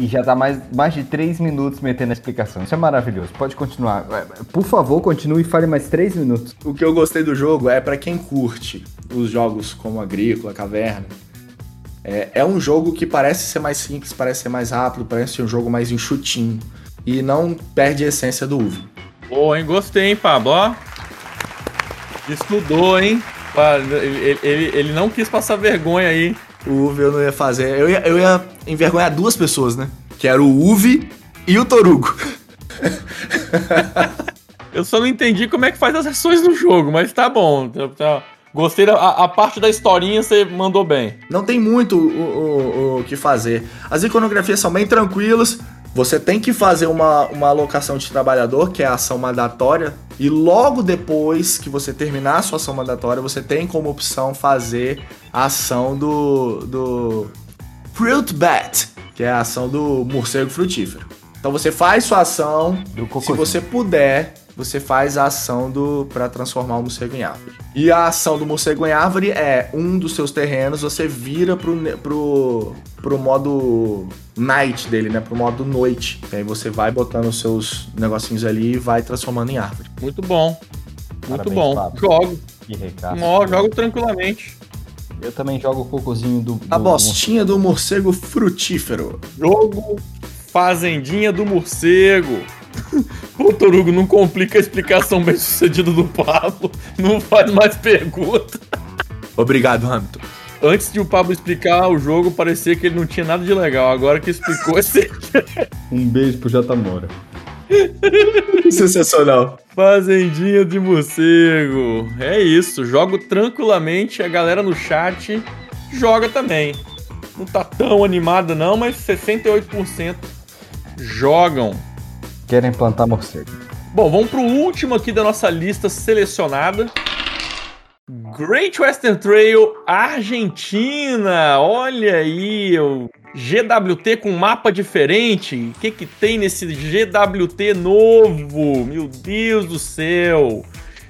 e- e já dá mais, mais de três minutos metendo a explicação. Isso é maravilhoso. Pode continuar. É, Por favor, continue e fale mais três minutos. O que eu gostei do jogo é pra quem curte os jogos como Agrícola, Caverna. É, é um jogo que parece ser mais simples, parece ser mais rápido, parece ser um jogo mais enxutinho. E não perde a essência do UV. Pô, hein? Gostei, hein, Pablo? Estudou, hein? Pá, Ele, ele- ele não quis passar vergonha aí. O UV eu não ia fazer. Eu ia, eu ia envergonhar duas pessoas, né? Que era o UV e o Torugo. Eu só não entendi como é que faz as ações do jogo, mas tá bom. Tá- Gostei da a, a parte da historinha, você mandou bem. Não tem muito o, o- o que fazer. As iconografias são bem tranquilas. Você tem que fazer uma, uma alocação de trabalhador, que é a ação mandatória, e logo depois que você terminar a sua ação mandatória, você tem como opção fazer a ação do, do Fruit Bat, que é a ação do morcego frutífero. Então você faz sua ação, se você puder, você faz a ação do para transformar o morcego em árvore. E a ação do morcego em árvore é um dos seus terrenos, você vira pro, pro, pro modo night dele, né? Pro modo noite. E aí você vai botando os seus negocinhos ali e vai transformando em árvore. Muito bom. Muito Parabéns, bom. Fábio. Jogo. Que recado. Ó, jogo tranquilamente. Eu também jogo o cocôzinho do. A do- bostinha do morcego frutífero. Jogo Fazendinha do Morcego. Pô, Torugo, não complica a explicação bem sucedida do Pablo. Não faz mais pergunta. Obrigado, Hamilton. Antes de o Pablo explicar o jogo, parecia que ele não tinha nada de legal. Agora que explicou, é sério. Um beijo pro J Mora. Sensacional. Fazendinha de morcego. É isso, jogo tranquilamente. A galera no chat joga também. Não tá tão animada não, mas 68% jogam. Querem plantar morcego. Bom, vamos pro último aqui da nossa lista selecionada. Great Western Trail Argentina. Olha aí, o GWT com mapa diferente. O que que tem nesse GWT novo? Meu Deus do céu.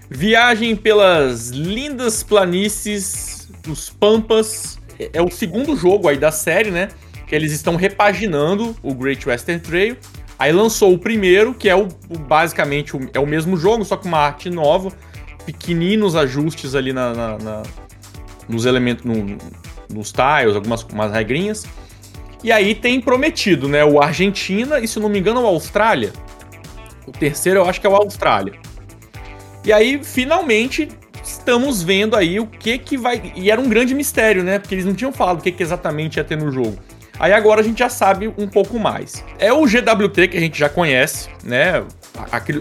Viagem pelas lindas planícies dos Pampas. É- É o segundo jogo aí da série, né? Que eles estão repaginando o Great Western Trail. Aí lançou o primeiro, que é o, o- basicamente o, é o mesmo jogo, só com uma arte nova, pequeninos ajustes ali na, na- na- nos elementos, no- nos tiles, algumas umas regrinhas. E aí tem prometido, né? O Argentina e se não me engano o Austrália. O terceiro eu acho que é o Austrália. E aí finalmente estamos vendo aí o que que vai. E era um grande mistério, né? Porque eles não tinham falado o que, que exatamente ia ter no jogo. Aí agora a gente já sabe um pouco mais. É o GWT que a gente já conhece, né?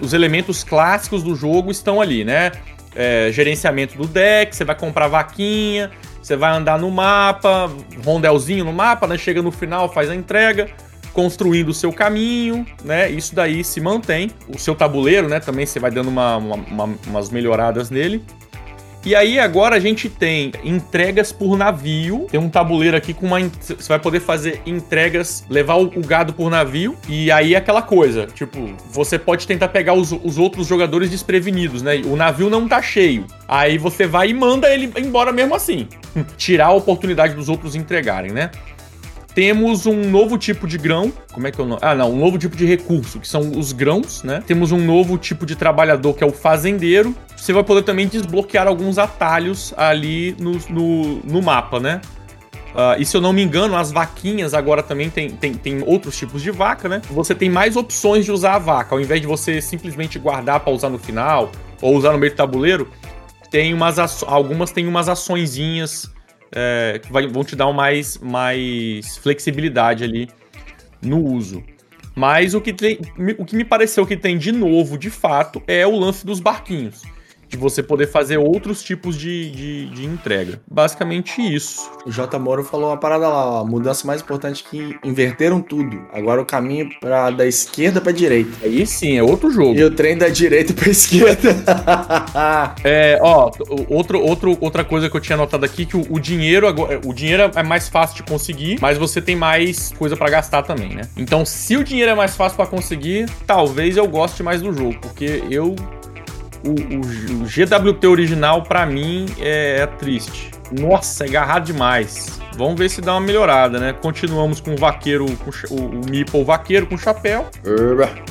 Os elementos clássicos do jogo estão ali, né? É, gerenciamento do deck, você vai comprar vaquinha, você vai andar no mapa, rondelzinho no mapa, né? Chega no final, faz a entrega, construindo o seu caminho, né? Isso daí se mantém. O seu tabuleiro, né? Também você vai dando uma- uma- uma- umas melhoradas nele. E aí agora a gente tem entregas por navio. Tem um tabuleiro aqui com uma. Você vai poder fazer entregas, levar o, o gado por navio. E aí é aquela coisa, tipo, você pode tentar pegar os, os outros jogadores desprevenidos, né? O navio não tá cheio. Aí você vai e manda ele embora mesmo assim. Tirar a oportunidade dos outros entregarem, né? Temos um novo tipo de grão. Como é que é o nome? Ah, não. Um novo tipo de recurso, que são os grãos, né? Temos um novo tipo de trabalhador, que é o fazendeiro. Você vai poder também desbloquear alguns atalhos ali no, no, no mapa, né? Ah, e se eu não me engano, as vaquinhas agora também tem, tem, tem outros tipos de vaca, né? Você tem mais opções de usar a vaca. Ao invés de você simplesmente guardar para usar no final ou usar no meio do tabuleiro, tem umas aço- algumas tem umas açõezinhas é, que vai- vão te dar mais, mais flexibilidade ali no uso. Mas o que, tem, o que me pareceu que tem de novo, de fato, é o lance dos barquinhos. De você poder fazer outros tipos de, de, de entrega. Basicamente isso. O J. Moro falou uma parada lá, ó, mudança mais importante é que inverteram tudo. Agora o caminho pra, da esquerda pra direita. Aí sim, é outro jogo. E o trem da direita pra esquerda. É, ó, outro, outro, outra coisa que eu tinha notado aqui que o, o dinheiro agora, o dinheiro é mais fácil de conseguir, mas você tem mais coisa pra gastar também, né? Então, se o dinheiro é mais fácil pra conseguir, talvez eu goste mais do jogo, porque eu o, o- o GWT original pra mim é, é triste. Nossa, é agarrado demais. Vamos ver se dá uma melhorada, né? Continuamos com o vaqueiro, com o, o Meeple vaqueiro com chapéu.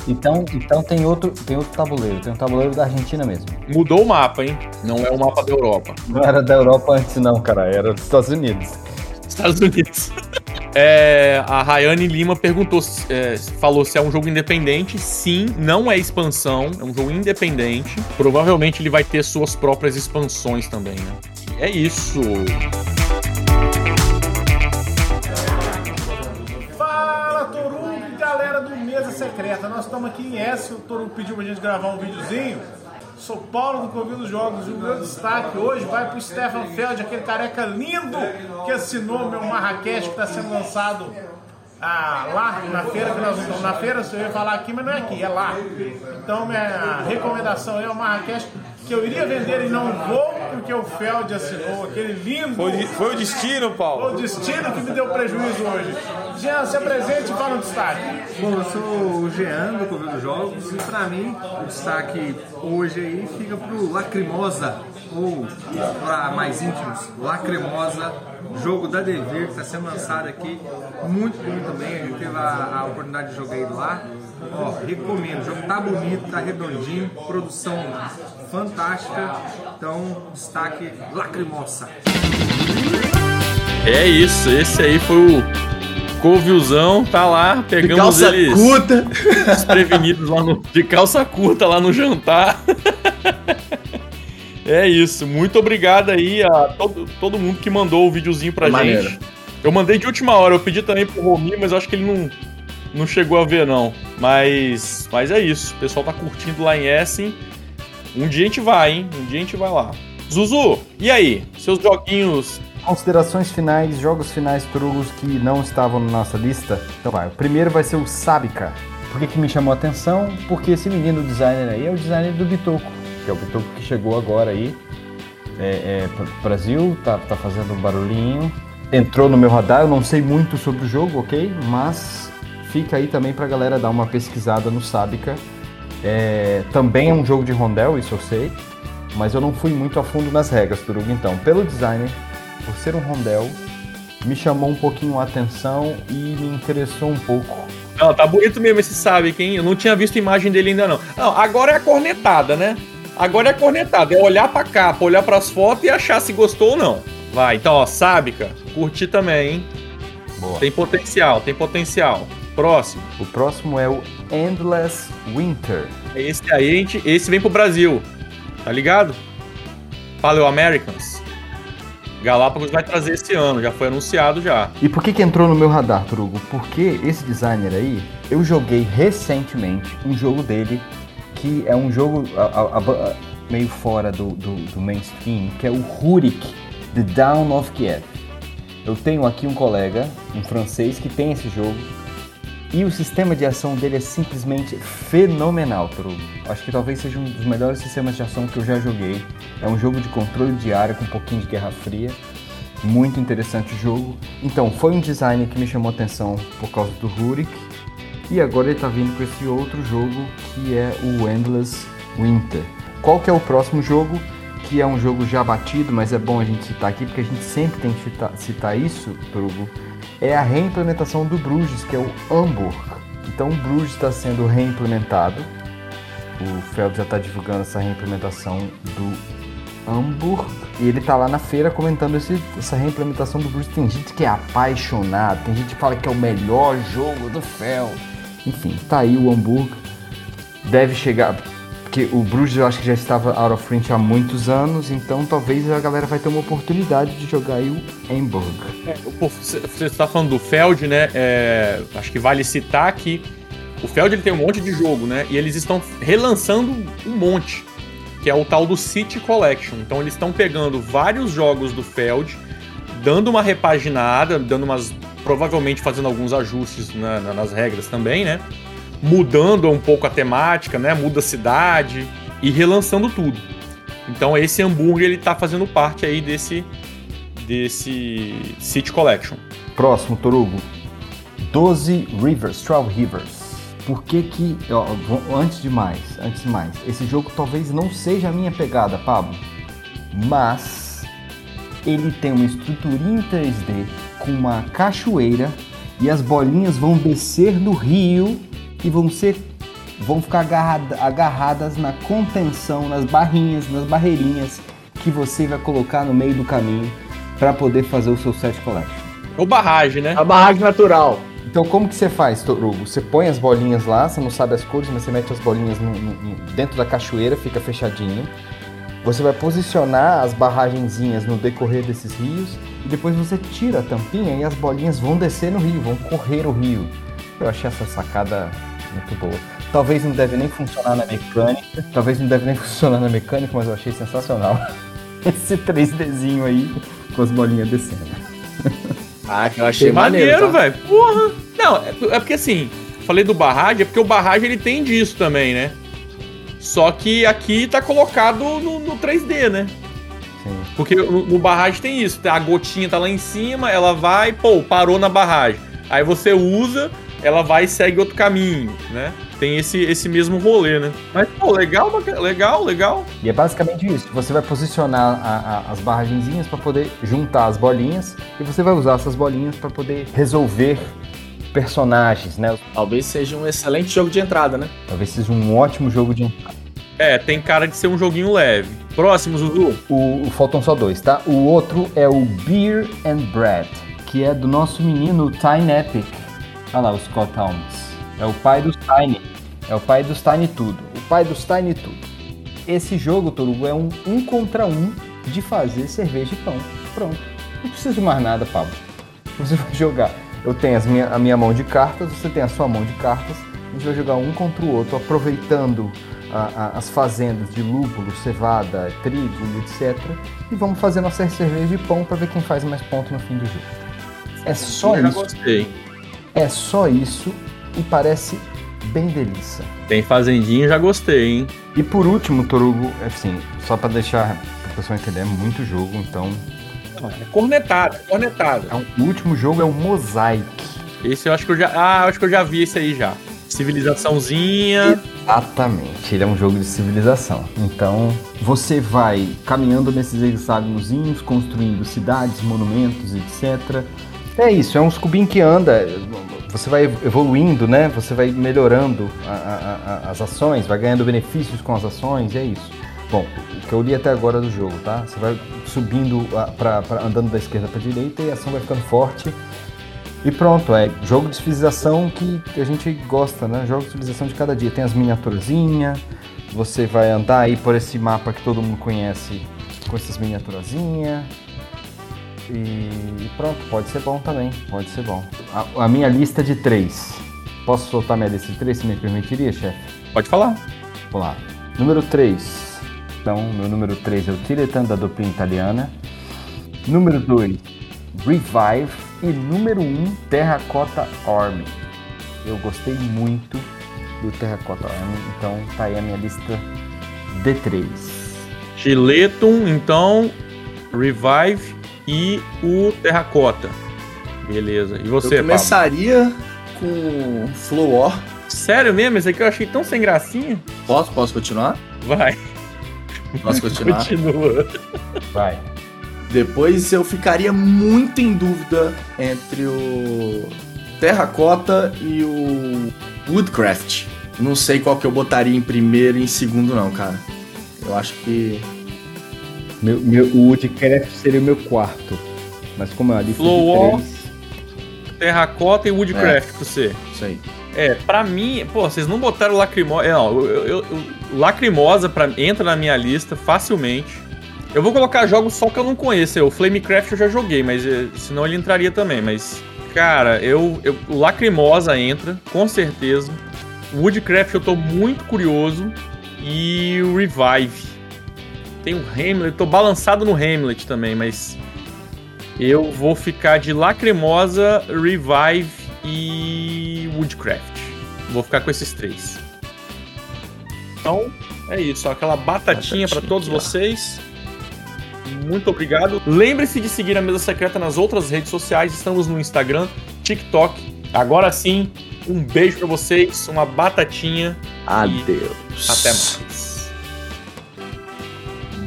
Então, então tem, outro, tem outro tabuleiro. Tem um tabuleiro da Argentina mesmo. Mudou o mapa, hein? Não é o mapa da Europa. Não era da Europa antes, não, cara. Era dos Estados Unidos. Estados Unidos. É, a Rayane Lima perguntou, é, falou se é um jogo independente. Sim, não é expansão, é um jogo independente. Provavelmente ele vai ter suas próprias expansões também, né? É isso. Fala, Torugo e galera do Mesa Secreta. Nós estamos aqui em S. O Torugo pediu pra gente gravar um videozinho. Sou Paulo do Covil dos Jogos e o meu destaque hoje vai pro Stefan Feld, aquele careca lindo que assinou meu Marrakech que está sendo lançado ah, lá na feira que nós estamos. Na feira você ia falar aqui, mas não é aqui, é lá. Então minha recomendação é o Marrakech, que eu iria vender e não vou, porque o Feld assinou aquele lindo. Foi, foi o destino, Foi Paulo. o destino que me deu prejuízo hoje. Jean, se apresente e fala o destaque. Bom, eu sou o Jean do Covil dos Jogos e pra mim o destaque hoje aí fica pro Lacrimosa, ou para mais íntimos, Lacrimosa, jogo da Devir que está sendo lançado aqui, muito bom também, a gente teve a, a oportunidade de jogar ele lá. Ó, recomendo, o jogo tá bonito, tá redondinho, produção fantástica, então destaque Lacrimosa. É isso, esse aí foi o Covilzão, tá lá, pegamos Calça eles curta. desprevenidos lá no, de calça curta lá no jantar. É isso, muito obrigado aí a todo, todo mundo que mandou o videozinho pra Maneiro. gente. Eu mandei de última hora, eu pedi também pro Romi, mas eu acho que ele não, não chegou a ver não. Mas, mas é isso, o pessoal tá curtindo lá em Essen. Um dia a gente vai, hein? Um dia a gente vai lá. Zuzu, e aí? Seus joguinhos Considerações finais, jogos finais trugos que não estavam na nossa lista. Então vai, o primeiro vai ser o Sabica. Por que, que me chamou a atenção? Porque esse menino designer aí é o designer do Bitoco, que é o Bitoco que chegou agora aí. É, é, Brasil, tá, tá fazendo um barulhinho. Entrou no meu radar, eu não sei muito sobre o jogo, ok? Mas fica aí também pra galera dar uma pesquisada no Sabica. É, também é um jogo de rondel, isso eu sei. Mas eu não fui muito a fundo nas regras, Turugo. Então, pelo designer, por ser um rondel, me chamou um pouquinho a atenção e me interessou um pouco. Não, tá bonito mesmo esse sabe quem? Eu não tinha visto a imagem dele ainda não. Não, agora é a cornetada, né? Agora é a cornetada, é olhar pra capa, olhar pras fotos e achar se gostou ou não. Vai, então, ó, Sábica, curti também, hein? Boa. Tem potencial, tem potencial. Próximo. O próximo é o Endless Winter. Esse aí, gente, esse vem pro Brasil, tá ligado? Paleo Americans. Galápagos vai trazer esse ano, já foi anunciado já. E por que, que entrou no meu radar, Trugo? Porque esse designer aí, eu joguei recentemente um jogo dele, que é um jogo a- a- a- a- meio fora do, do, do mainstream, que é o Rurik, The Down of Kiev. Eu tenho aqui um colega, um francês, que tem esse jogo. E o sistema de ação dele é simplesmente fenomenal, Trugo. Acho que talvez seja um dos melhores sistemas de ação que eu já joguei. É um jogo de controle de área com um pouquinho de guerra fria. Muito interessante o jogo. Então, foi um design que me chamou a atenção por causa do Rurik. E agora ele tá vindo com esse outro jogo que é o Endless Winter. Qual que é o próximo jogo? Que é um jogo já batido, mas é bom a gente citar aqui, porque a gente sempre tem que citar, citar isso, Trugo. É a reimplementação do Bruges, que é o Hamburg. Então o Bruges está sendo reimplementado. O Feld já está divulgando essa reimplementação do Hamburg. E ele tá lá na feira comentando esse- essa reimplementação do Bruges. Tem gente que é apaixonado, tem gente que fala que é o melhor jogo do Feld. Enfim, tá aí o Hamburg. Deve chegar. Porque o Bruges eu acho que já estava out of print há muitos anos, então talvez a galera vai ter uma oportunidade de jogar aí o Hamburg. Você você está falando do Feld, né? É, acho que vale citar que o Feld ele tem um monte de jogo, né? E eles estão relançando um monte, que é o tal do City Collection. Então eles estão pegando vários jogos do Feld, dando uma repaginada, dando umas. provavelmente fazendo alguns ajustes na- na- nas regras também, né? Mudando um pouco a temática, né? Muda a cidade e relançando tudo. Então esse hambúrguer ele tá fazendo parte aí desse desse City Collection. Próximo, Torugo. 12 Rivers, 12 Rivers. Por que que, ó, antes de mais, antes de mais, esse jogo talvez não seja a minha pegada, Pablo, mas ele tem uma estruturinha em 3D com uma cachoeira e as bolinhas vão descer do rio e vão ser vão ficar agarrada- agarradas na contenção, nas barrinhas, nas barreirinhas que você vai colocar no meio do caminho para poder fazer o seu set collection. Ou barragem, né? A barragem natural. Então como que você faz, Torugo? Você põe as bolinhas lá, você não sabe as cores, mas você mete as bolinhas no- no- no- dentro da cachoeira, fica fechadinho. Você vai posicionar as barragenzinhas no decorrer desses rios e depois você tira a tampinha e as bolinhas vão descer no rio, vão correr o rio. Eu achei essa sacada muito boa. Talvez não deve nem funcionar na mecânica, talvez não deve nem funcionar na mecânica, mas eu achei sensacional. Esse 3Dzinho aí com as bolinhas descendo. Ah, que eu achei Maneiro, maneiro. tá? velho. Porra! Não, é, é porque assim, falei do barragem, é porque o barragem ele tem disso também, né? Só que aqui tá colocado no, no 3D, né? Sim. Porque no, no barragem tem isso, a gotinha tá lá em cima, ela vai, pô, parou na barragem. Aí você usa, ela vai e segue outro caminho, né? Tem esse, esse mesmo rolê, né? Mas, pô, legal, legal, legal. E é basicamente isso. Você vai posicionar a- a- as barragenzinhas para poder juntar as bolinhas e você vai usar essas bolinhas para poder resolver personagens, né? Talvez seja um excelente jogo de entrada, né? Talvez seja um ótimo jogo de entrada. É, tem cara de ser um joguinho leve. Próximo, Zuzu. O, o- faltam só dois, tá? O outro é o Beer and Bread, que é do nosso menino Tiny Epic. Olha lá, o Scott Helms. É o pai dos Tiny. É o pai dos Tiny Tudo. O pai dos Tiny Tudo. Esse jogo, Torugo, é um um contra um de fazer cerveja e pão. Pronto. Não precisa de mais nada, Pablo. Você vai jogar. Eu tenho as minha, a minha mão de cartas, você tem a sua mão de cartas. A gente vai jogar um contra o outro, aproveitando a- a- as fazendas de lúpulo, cevada, trigo etc. E vamos fazer nossa cerveja e pão para ver quem faz mais ponto no fim do jogo. É só Eu já isso. gostei. É só isso e parece bem delícia. Tem fazendinho, já gostei, hein? E por último, Torugo, assim, só para deixar a pessoa entender, é muito jogo, então. É cornetada, é cornetada. é um- o último jogo é o Mosaic. Esse eu acho que eu já. Ah, eu acho que eu já vi esse aí já. Civilizaçãozinha. Exatamente, ele é um jogo de civilização. Então, você vai caminhando nesses hexágonozinhos, construindo cidades, monumentos, etc. É isso, é um cubinho que anda, você vai evoluindo, né? Você vai melhorando a- a- a- as ações, vai ganhando benefícios com as ações, é isso. Bom, o que eu li até agora do jogo, tá? Você vai subindo, pra, pra- andando da esquerda para direita e a ação vai ficando forte. E pronto, é jogo de civilização que que a gente gosta, né? Jogo de civilização de cada dia. Tem as miniaturazinhas, você vai andar aí por esse mapa que todo mundo conhece com essas miniaturazinhas. E pronto, pode ser bom também, pode ser bom. A, a minha lista de três. Posso soltar minha lista de três, se me permitiria, chefe? Pode falar. Vamos lá. Número 3. Então, meu número 3 é o Tiretan da dupla italiana. Número 2, Revive. E número 1, um, Terracotta Army. Eu gostei muito do Terracotta Army, então tá aí a minha lista D3. Giletum, então. Revive e o Terracota. Beleza. E você, eu Pablo? começaria com Flow War. Sério mesmo? Esse aqui eu achei tão sem gracinha. Posso, posso continuar? Vai. Posso continuar? Continua. Vai. Depois eu ficaria muito em dúvida entre o Terracota e o Woodcraft. Não sei qual que eu botaria em primeiro e em segundo não, cara. Eu acho que Meu, meu, o Woodcraft seria o meu quarto. Mas como é a lista Flow de War. três... Terracota e Woodcraft pra você. isso aí. É, pra mim, pô, vocês não botaram Lacrimosa. É, não, eu, eu- eu- Lacrimosa pra, entra na minha lista facilmente. Eu vou colocar jogos só que eu não conheço. O Flamecraft eu já joguei, mas eh, senão ele entraria também. Mas, cara, eu, eu, o Lacrimosa entra, com certeza. O Woodcraft eu tô muito curioso. E o Revive. Tem o Hamlet, tô balançado no Hamlet também, mas. Eu vou ficar de Lacrimosa, Revive e Woodcraft. Vou ficar com esses três. Então, é isso. Aquela batatinha para Batatinha todos aqui, vocês. Muito obrigado. Lembre-se de seguir a Mesa Secreta nas outras redes sociais. Estamos no Instagram, TikTok. Agora sim, um beijo para vocês, uma batatinha. Adeus. Até mais.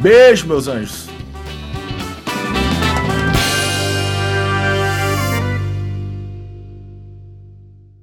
Beijo, meus anjos.